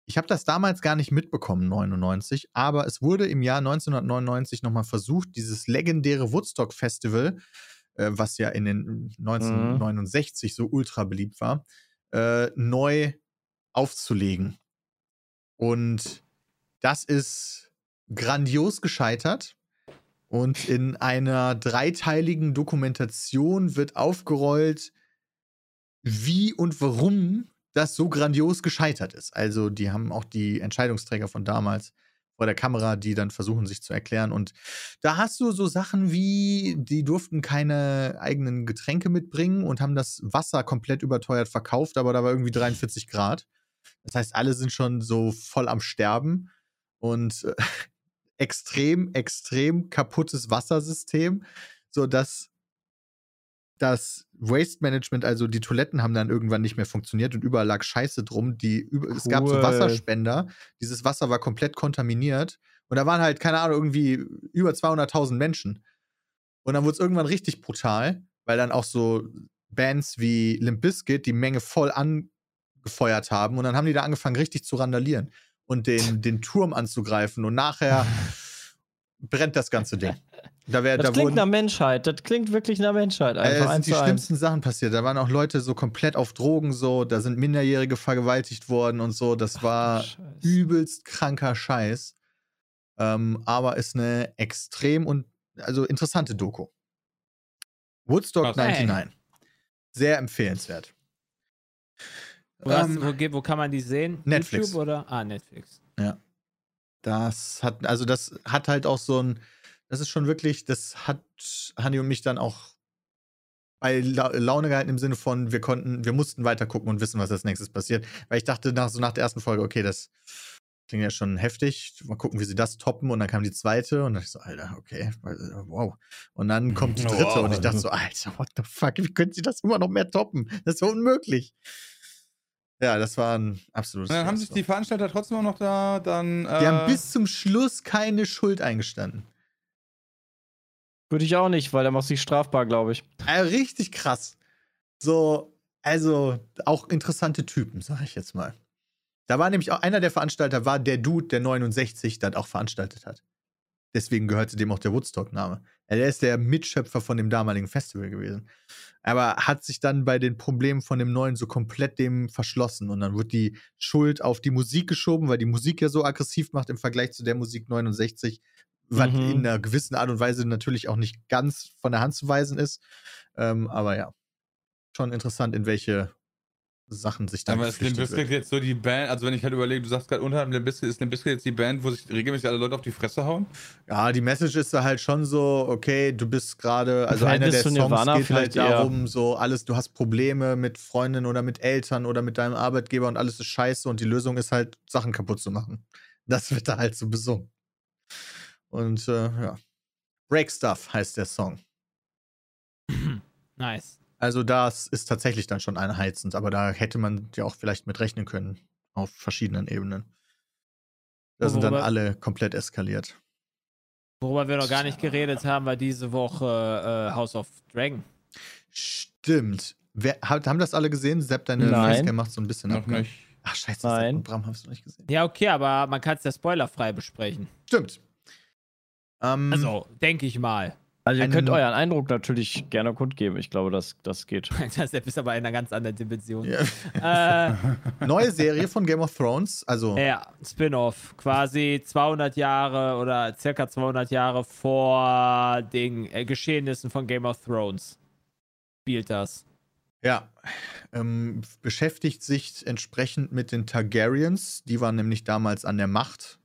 Ich habe das damals gar nicht mitbekommen, 99, aber es wurde im Jahr 1999 nochmal versucht, dieses legendäre Woodstock Festival, äh, was ja in den 1969 so ultra beliebt war, äh, neu aufzulegen. Und das ist grandios gescheitert. Und in einer dreiteiligen Dokumentation wird aufgerollt, wie und warum das so grandios gescheitert ist. Also, die haben auch die Entscheidungsträger von damals vor der Kamera, die dann versuchen, sich zu erklären. Und da hast du so Sachen wie, die durften keine eigenen Getränke mitbringen und haben das Wasser komplett überteuert verkauft, aber da war irgendwie 43 Grad. Das heißt, alle sind schon so voll am Sterben und äh, extrem, extrem kaputtes Wassersystem, sodass das Waste Management, also die Toiletten haben dann irgendwann nicht mehr funktioniert und überall lag Scheiße drum. Die, über, Es gab so Cool. Wasserspender. Dieses Wasser war komplett kontaminiert. Und da waren halt, keine Ahnung, irgendwie über 200.000 Menschen. Und dann wurde es irgendwann richtig brutal, weil dann auch so Bands wie Limp Bizkit die Menge voll angefeuert haben. Und dann haben die da angefangen, richtig zu randalieren und den, den Turm anzugreifen. Und nachher *laughs* brennt das ganze Ding. Da, wär, Das da klingt wurden, nach Menschheit. Das klingt wirklich nach Menschheit. äh, Einfach es eins sind die schlimmsten Sachen passiert. Da waren auch Leute so komplett auf Drogen so, da sind Minderjährige vergewaltigt worden und so. Das war Scheiße. übelst kranker Scheiß. Ähm, aber ist eine extrem und also interessante Doku. Woodstock Krass. 99. Sehr empfehlenswert. Was, Ähm, wo, geht- wo kann man die sehen? Netflix. YouTube oder? Ah, Netflix. Das hat, also das hat halt auch so ein, das ist schon wirklich, das hat Hanni und mich dann auch bei La Laune gehalten im Sinne von, wir konnten, wir mussten weiter gucken und wissen, was als nächstes passiert. Weil ich dachte nach, so nach der ersten Folge, okay, das klingt ja schon heftig. Mal gucken, wie sie das toppen. Und dann kam die zweite und dann dachte ich so, Alter, okay, wow. Und dann kommt die *laughs* dritte Wow. und ich dachte so, Alter, what the fuck, wie können sie das immer noch mehr toppen? Das ist unmöglich. Ja, das war ein absolutes. Und dann haben sich die Veranstalter trotzdem auch noch da dann. Äh, Die haben bis zum Schluss keine Schuld eingestanden. Würde ich auch nicht, weil der macht sich strafbar, glaube ich. Äh, richtig krass. So, also auch interessante Typen, sag ich jetzt mal. Da war nämlich auch einer der Veranstalter, war der Dude, der 69 das auch veranstaltet hat. Deswegen gehörte dem auch der Woodstock-Name. Er ist der Mitschöpfer von dem damaligen Festival gewesen. Aber hat sich dann bei den Problemen von dem neuen so komplett dem verschlossen. Und dann wird die Schuld auf die Musik geschoben, weil die Musik ja so aggressiv macht im Vergleich zu der Musik 69, was Mhm. in einer gewissen Art und Weise natürlich auch nicht ganz von der Hand zu weisen ist. Ähm, aber ja, schon interessant, in welche Sachen sich dann Aber ist Limp Bizkit jetzt so die Band, also wenn ich halt überlege, du sagst gerade unter Limp Bizkit, ist Limp Bizkit jetzt die Band, wo sich regelmäßig alle Leute auf die Fresse hauen? Ja, die Message ist da halt schon so, okay, du bist gerade, also einer der Songs Nirvana geht halt vielleicht eher. darum, so alles, du hast Probleme mit Freundinnen oder mit Eltern oder mit deinem Arbeitgeber und alles ist scheiße und die Lösung ist halt, Sachen kaputt zu machen. Das wird da halt so besungen. Und äh, ja. Break Stuff heißt der Song. *clears throat* Nice. Also das ist tatsächlich dann schon einheizend, aber da hätte man ja auch vielleicht mit rechnen können auf verschiedenen Ebenen. Da sind dann alle komplett eskaliert. Worüber wir noch gar nicht geredet haben, war diese Woche äh, House of Dragon. Stimmt. Wer, hat, haben das alle gesehen? Sepp, deine Nein. Facecam macht so ein bisschen nicht. Ach, scheiße, Nein. und Bram hast du nicht gesehen. Ja, okay, aber man kann es ja spoilerfrei besprechen. Stimmt. Ähm, Also, denke ich mal. Also ihr könnt euren Eindruck natürlich gerne kundgeben. Ich glaube, das, das geht. *laughs* Das ist aber in einer ganz anderen Dimension. ja. Äh, *laughs* Neue Serie von Game of Thrones. Also, ja, Spin-off. Quasi 200 Jahre oder circa 200 Jahre vor den äh, Geschehnissen von Game of Thrones. Spielt das. ja, ähm, beschäftigt sich entsprechend mit den Targaryens. Die waren nämlich damals an der Macht.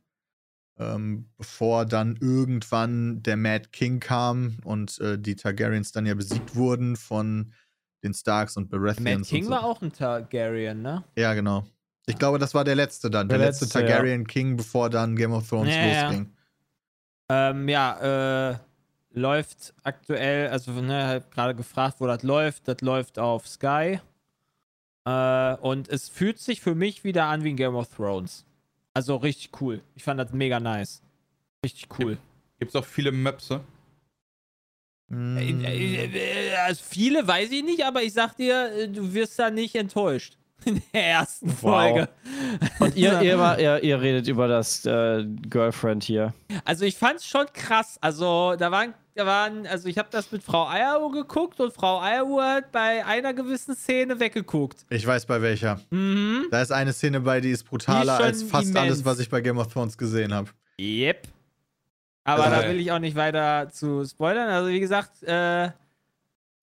Ähm, bevor dann irgendwann der Mad King kam und äh, die Targaryens dann ja besiegt wurden von den Starks und Baratheons. Mad King so. war auch ein Targaryen, ne? Ja, genau. Ich glaube, das war der letzte dann. Der, Der letzte, letzte, ja. Targaryen King, bevor dann Game of Thrones Ja, ja. losging. Ähm, ja, äh, läuft aktuell, also ne, hab gerade gefragt, wo das läuft. Das läuft auf Sky. Äh, und es fühlt sich für mich wieder an wie ein Game of Thrones. Also richtig cool. Ich fand das mega nice. Richtig cool. Gibt's auch viele Möpse. Mm. Äh, äh, äh, also viele weiß ich nicht, aber ich sag dir, du wirst da nicht enttäuscht. In der ersten Wow. Folge. Und ihr, ihr, *laughs* war- ihr, ihr redet über das äh, Girlfriend hier. Also ich fand's schon krass. Also da waren, da waren, also ich habe das mit Frau Eieruhr geguckt und Frau Eieruhr hat bei einer gewissen Szene weggeguckt. Ich weiß bei welcher. Mhm. Da ist eine Szene bei, die ist brutaler Die ist als fast immens. alles, was ich bei Game of Thrones gesehen habe. Yep. Aber Also- da will ich auch nicht weiter zu spoilern. Also wie gesagt, äh,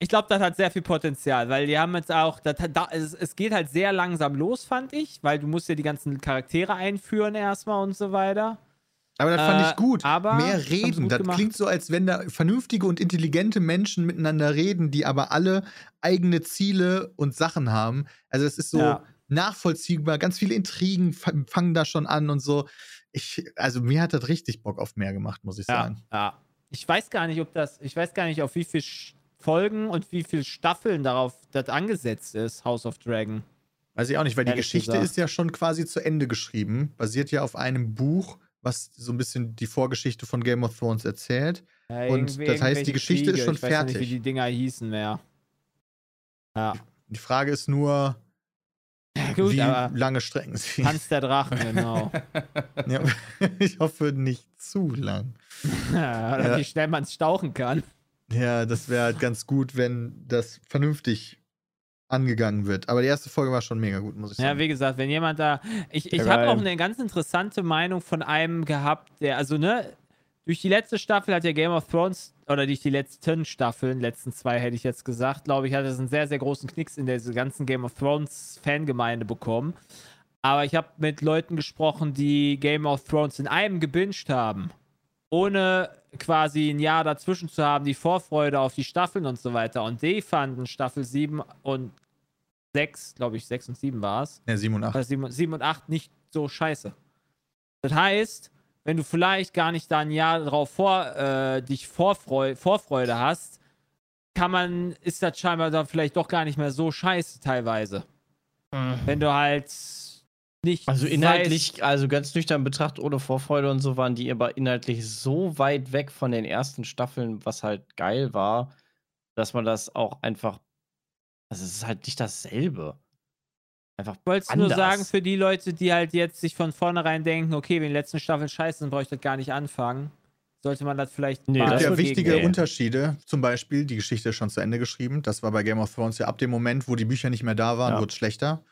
ich glaube, das hat sehr viel Potenzial, weil die haben jetzt auch, das, da, es, es geht halt sehr langsam los, fand ich, weil du musst ja die ganzen Charaktere einführen erstmal und so weiter. Aber das fand Äh, ich gut. aber Mehr reden. Das gemacht. klingt so, als wenn da vernünftige und intelligente Menschen miteinander reden, die aber alle eigene Ziele und Sachen haben. Also es ist so Ja. nachvollziehbar. Ganz viele Intrigen fa- fangen da schon an und so. Ich, also mir hat das richtig Bock auf mehr gemacht, muss ich Ja, sagen. ja. Ich weiß gar nicht, ob das, ich weiß gar nicht, auf wie viele Folgen und wie viele Staffeln darauf das angesetzt ist, House of Dragon. Weiß ich auch nicht, weil die Geschichte gesagt. ist ja schon quasi zu Ende geschrieben. Basiert ja auf einem Buch, was so ein bisschen die Vorgeschichte von Game of Thrones erzählt. Ja, Und das heißt, die Geschichte ist Kriege. schon ich weiß ja nicht, fertig. wie die Dinger hießen mehr. Ja, Die Frage ist nur, gut, wie lange strecken sie? Tanz der Drachen, genau. *laughs* Ja, *laughs* ich hoffe nicht zu lang. *laughs* Oder Ja. wie schnell man es stauchen kann. Ja, das wäre halt ganz gut, wenn das vernünftig angegangen wird. Aber die erste Folge war schon mega gut, muss ich Ja, sagen. wie gesagt, wenn jemand da. Ich, ich Ja, habe auch eine ganz interessante Meinung von einem gehabt, der, also, ne, durch die letzte Staffel hat ja Game of Thrones, oder durch die letzten Staffeln, letzten zwei hätte ich jetzt gesagt, glaube ich, hat es einen sehr, sehr großen Knicks in der ganzen Game of Thrones Fangemeinde bekommen. Aber ich habe mit Leuten gesprochen, die Game of Thrones in einem gebinged haben. Ohne quasi ein Jahr dazwischen zu haben, die Vorfreude auf die Staffeln und so weiter. Und die fanden Staffel 7 und 6, glaube ich, 6 und 7 war es. Ja, 7 und 8. Also 7, 7 und 8 nicht so scheiße. Das heißt, wenn du vielleicht gar nicht da ein Jahr drauf vor, äh, dich Vorfreu Vorfreude hast, kann man, ist das scheinbar dann vielleicht doch gar nicht mehr so scheiße teilweise. Wenn du halt nicht. Also inhaltlich, also ganz nüchtern betrachtet, ohne Vorfreude und so, waren die aber inhaltlich so weit weg von den ersten Staffeln, was halt geil war, dass man das auch einfach. Also es ist halt nicht dasselbe. Einfach. Ich wollte es nur sagen für die Leute, die halt jetzt sich von vornherein denken, okay, wenn die letzten Staffeln scheiße sind, brauche ich das gar nicht anfangen. Sollte man das vielleicht Nee, das gibt ja wichtige gegen- Unterschiede. Zum Beispiel, die Geschichte ist schon zu Ende geschrieben. Das war bei Game of Thrones ja ab dem Moment, wo die Bücher nicht mehr da waren, Ja. wurde es schlechter.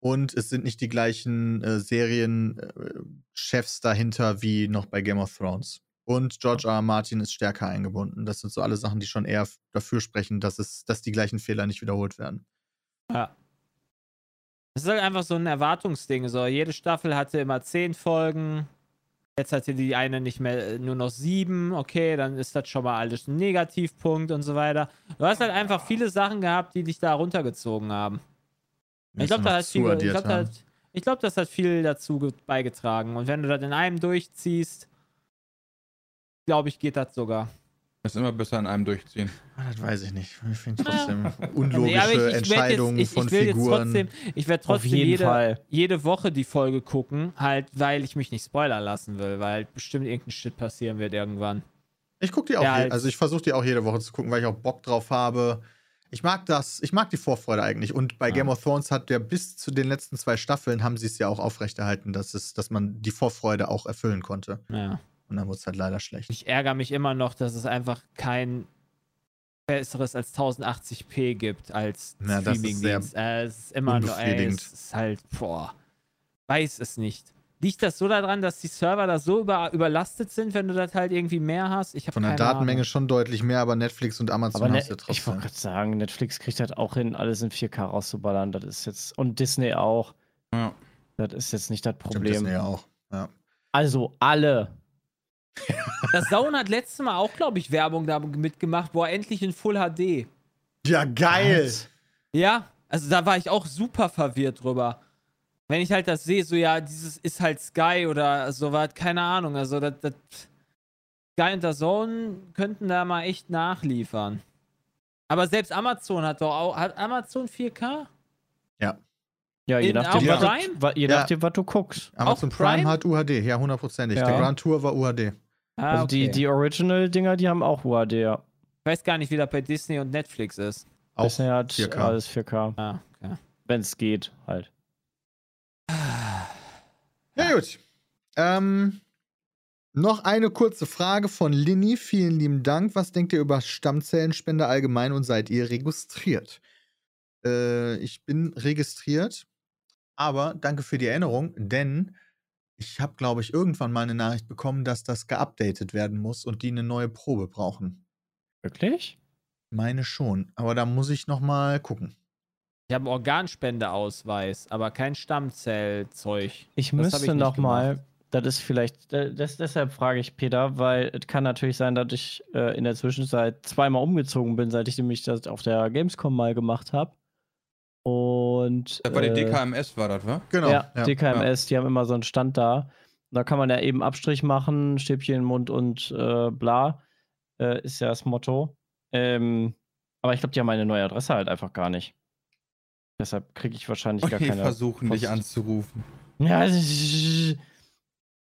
Und es sind nicht die gleichen äh, Serienchefs dahinter wie noch bei Game of Thrones. Und George R. R. Martin ist stärker eingebunden. Das sind so alle Sachen, die schon eher dafür sprechen, dass, es, dass die gleichen Fehler nicht wiederholt werden. Ja. Es ist halt einfach so ein Erwartungsding. So, jede Staffel hatte immer zehn Folgen. Jetzt hatte die eine nicht mehr äh, nur noch sieben. Okay, dann ist das schon mal alles ein Negativpunkt und so weiter. Du hast halt einfach viele Sachen gehabt, die dich da runtergezogen haben. Ich glaube, da viel, ich glaube, da hat, ich glaub, das hat viel dazu ge- beigetragen. Und wenn du das in einem durchziehst, glaube ich, geht das sogar. Ist immer besser in einem durchziehen. Ah, Das weiß ich nicht. Ich finde trotzdem *laughs* Nee, aber unlogische ich- ich werd Entscheidungen jetzt, ich, von ich will Figuren. Jetzt trotzdem, ich werde trotzdem jeden jede, Fall. jede Woche die Folge gucken, halt, weil ich mich nicht spoilern lassen will, weil halt bestimmt irgendein Shit passieren wird irgendwann. Ich gucke die auch, Ja, je- also ich versuche die auch jede Woche zu gucken, weil ich auch Bock drauf habe. Ich mag das, ich mag die Vorfreude eigentlich. Und bei Ja. Game of Thrones hat der bis zu den letzten zwei Staffeln haben sie es ja auch aufrechterhalten, dass es, dass man die Vorfreude auch erfüllen konnte. Ja. Und dann wurde es halt leider schlecht. Ich ärgere mich immer noch, dass es einfach kein besseres als 1080p gibt als Ja, Streaming-Dienst. Äh, es ist immer noch, ey, es ist halt, boah, weiß es nicht. Liegt das so daran, dass die Server da so über, überlastet sind, wenn du das halt irgendwie mehr hast? Ich habe Von der Datenmenge Ahnung. schon deutlich mehr, aber Netflix und Amazon Aber hast ne, du ich trotzdem. wollte gerade sagen, Netflix kriegt halt auch hin, alles in 4K rauszuballern. Das ist jetzt. Und Disney auch. Ja. Das ist jetzt nicht das Stimmt, Problem. Disney auch. Ja. Also alle. *laughs* Das Zone hat letztes Mal auch, glaube ich, Werbung da mitgemacht. Boah, endlich in Full HD. ja, geil! Ja, also da war ich auch super verwirrt drüber. Wenn ich halt das sehe, so ja, dieses ist halt Sky oder sowas, keine Ahnung. Also das, das Sky und der Zone könnten da mal echt nachliefern. Aber selbst Amazon hat doch auch, hat Amazon 4K? Ja, je In- nachdem, auch was, Prime? du, wa- je Ja. nachdem, was du guckst. Amazon Auch Prime? Prime? hat UHD, ja, hundertprozentig. Ja. Der Grand Tour war UHD. Ah, Also die, okay. die Original-Dinger, die haben auch UAD, ja. Ich weiß gar nicht, wie das bei Disney und Netflix ist. Auch Disney hat 4K. alles 4K. Ah, okay. Wenn es geht, halt. Ja, gut. Ähm, noch eine kurze Frage von Linny. Vielen lieben Dank. Was denkt ihr über Stammzellenspende allgemein und seid ihr registriert? Äh, ich bin registriert, aber danke für die Erinnerung, denn ich habe, glaube ich, irgendwann mal eine Nachricht bekommen, dass das geupdatet werden muss und die eine neue Probe brauchen. Wirklich? Meine schon, aber da muss ich noch mal gucken. Ich habe einen Organspendeausweis, aber kein Stammzellzeug. Ich Das müsste ich nicht noch mal, gemacht. das ist vielleicht, äh, das, deshalb frage ich Peter, weil es kann natürlich sein, dass ich äh, in der Zwischenzeit zweimal umgezogen bin, seit ich nämlich das auf der Gamescom mal gemacht habe. Und Bei der äh, DKMS war das, wa? Genau. ja, DKMS, die haben immer so einen Stand da. Da kann man ja eben Abstrich machen, Stäbchen im Mund und äh, bla. Äh, ist ja das Motto. Ähm, aber ich glaube, die haben meine neue Adresse halt einfach gar nicht. Deshalb kriege ich wahrscheinlich gar Die keine. versuchen dich Post. anzurufen. Ja,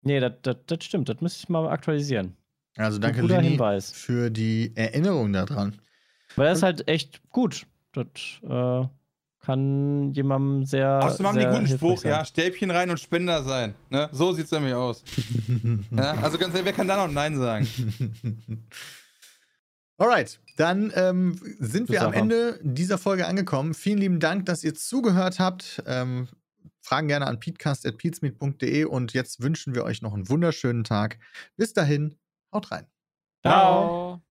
nee, das, stimmt. Das müsste ich mal aktualisieren. Also danke, Linny, Hinweis. für die Erinnerung daran. Weil das ist halt echt gut. Das äh, kann jemandem sehr. Außerdem haben die guten Spruch, sein. ja, Stäbchen rein und Spender sein. Ne? So sieht's nämlich aus. *laughs* ja? Also ganz ehrlich, wer kann da noch Nein sagen? *laughs* Alright, dann ähm, sind wir am. Ende dieser Folge angekommen. Vielen lieben Dank, dass ihr zugehört habt. Ähm, Fragen gerne an peatcast.peatsmeet.de und jetzt wünschen wir euch noch einen wunderschönen Tag. Bis dahin, haut rein. Ciao.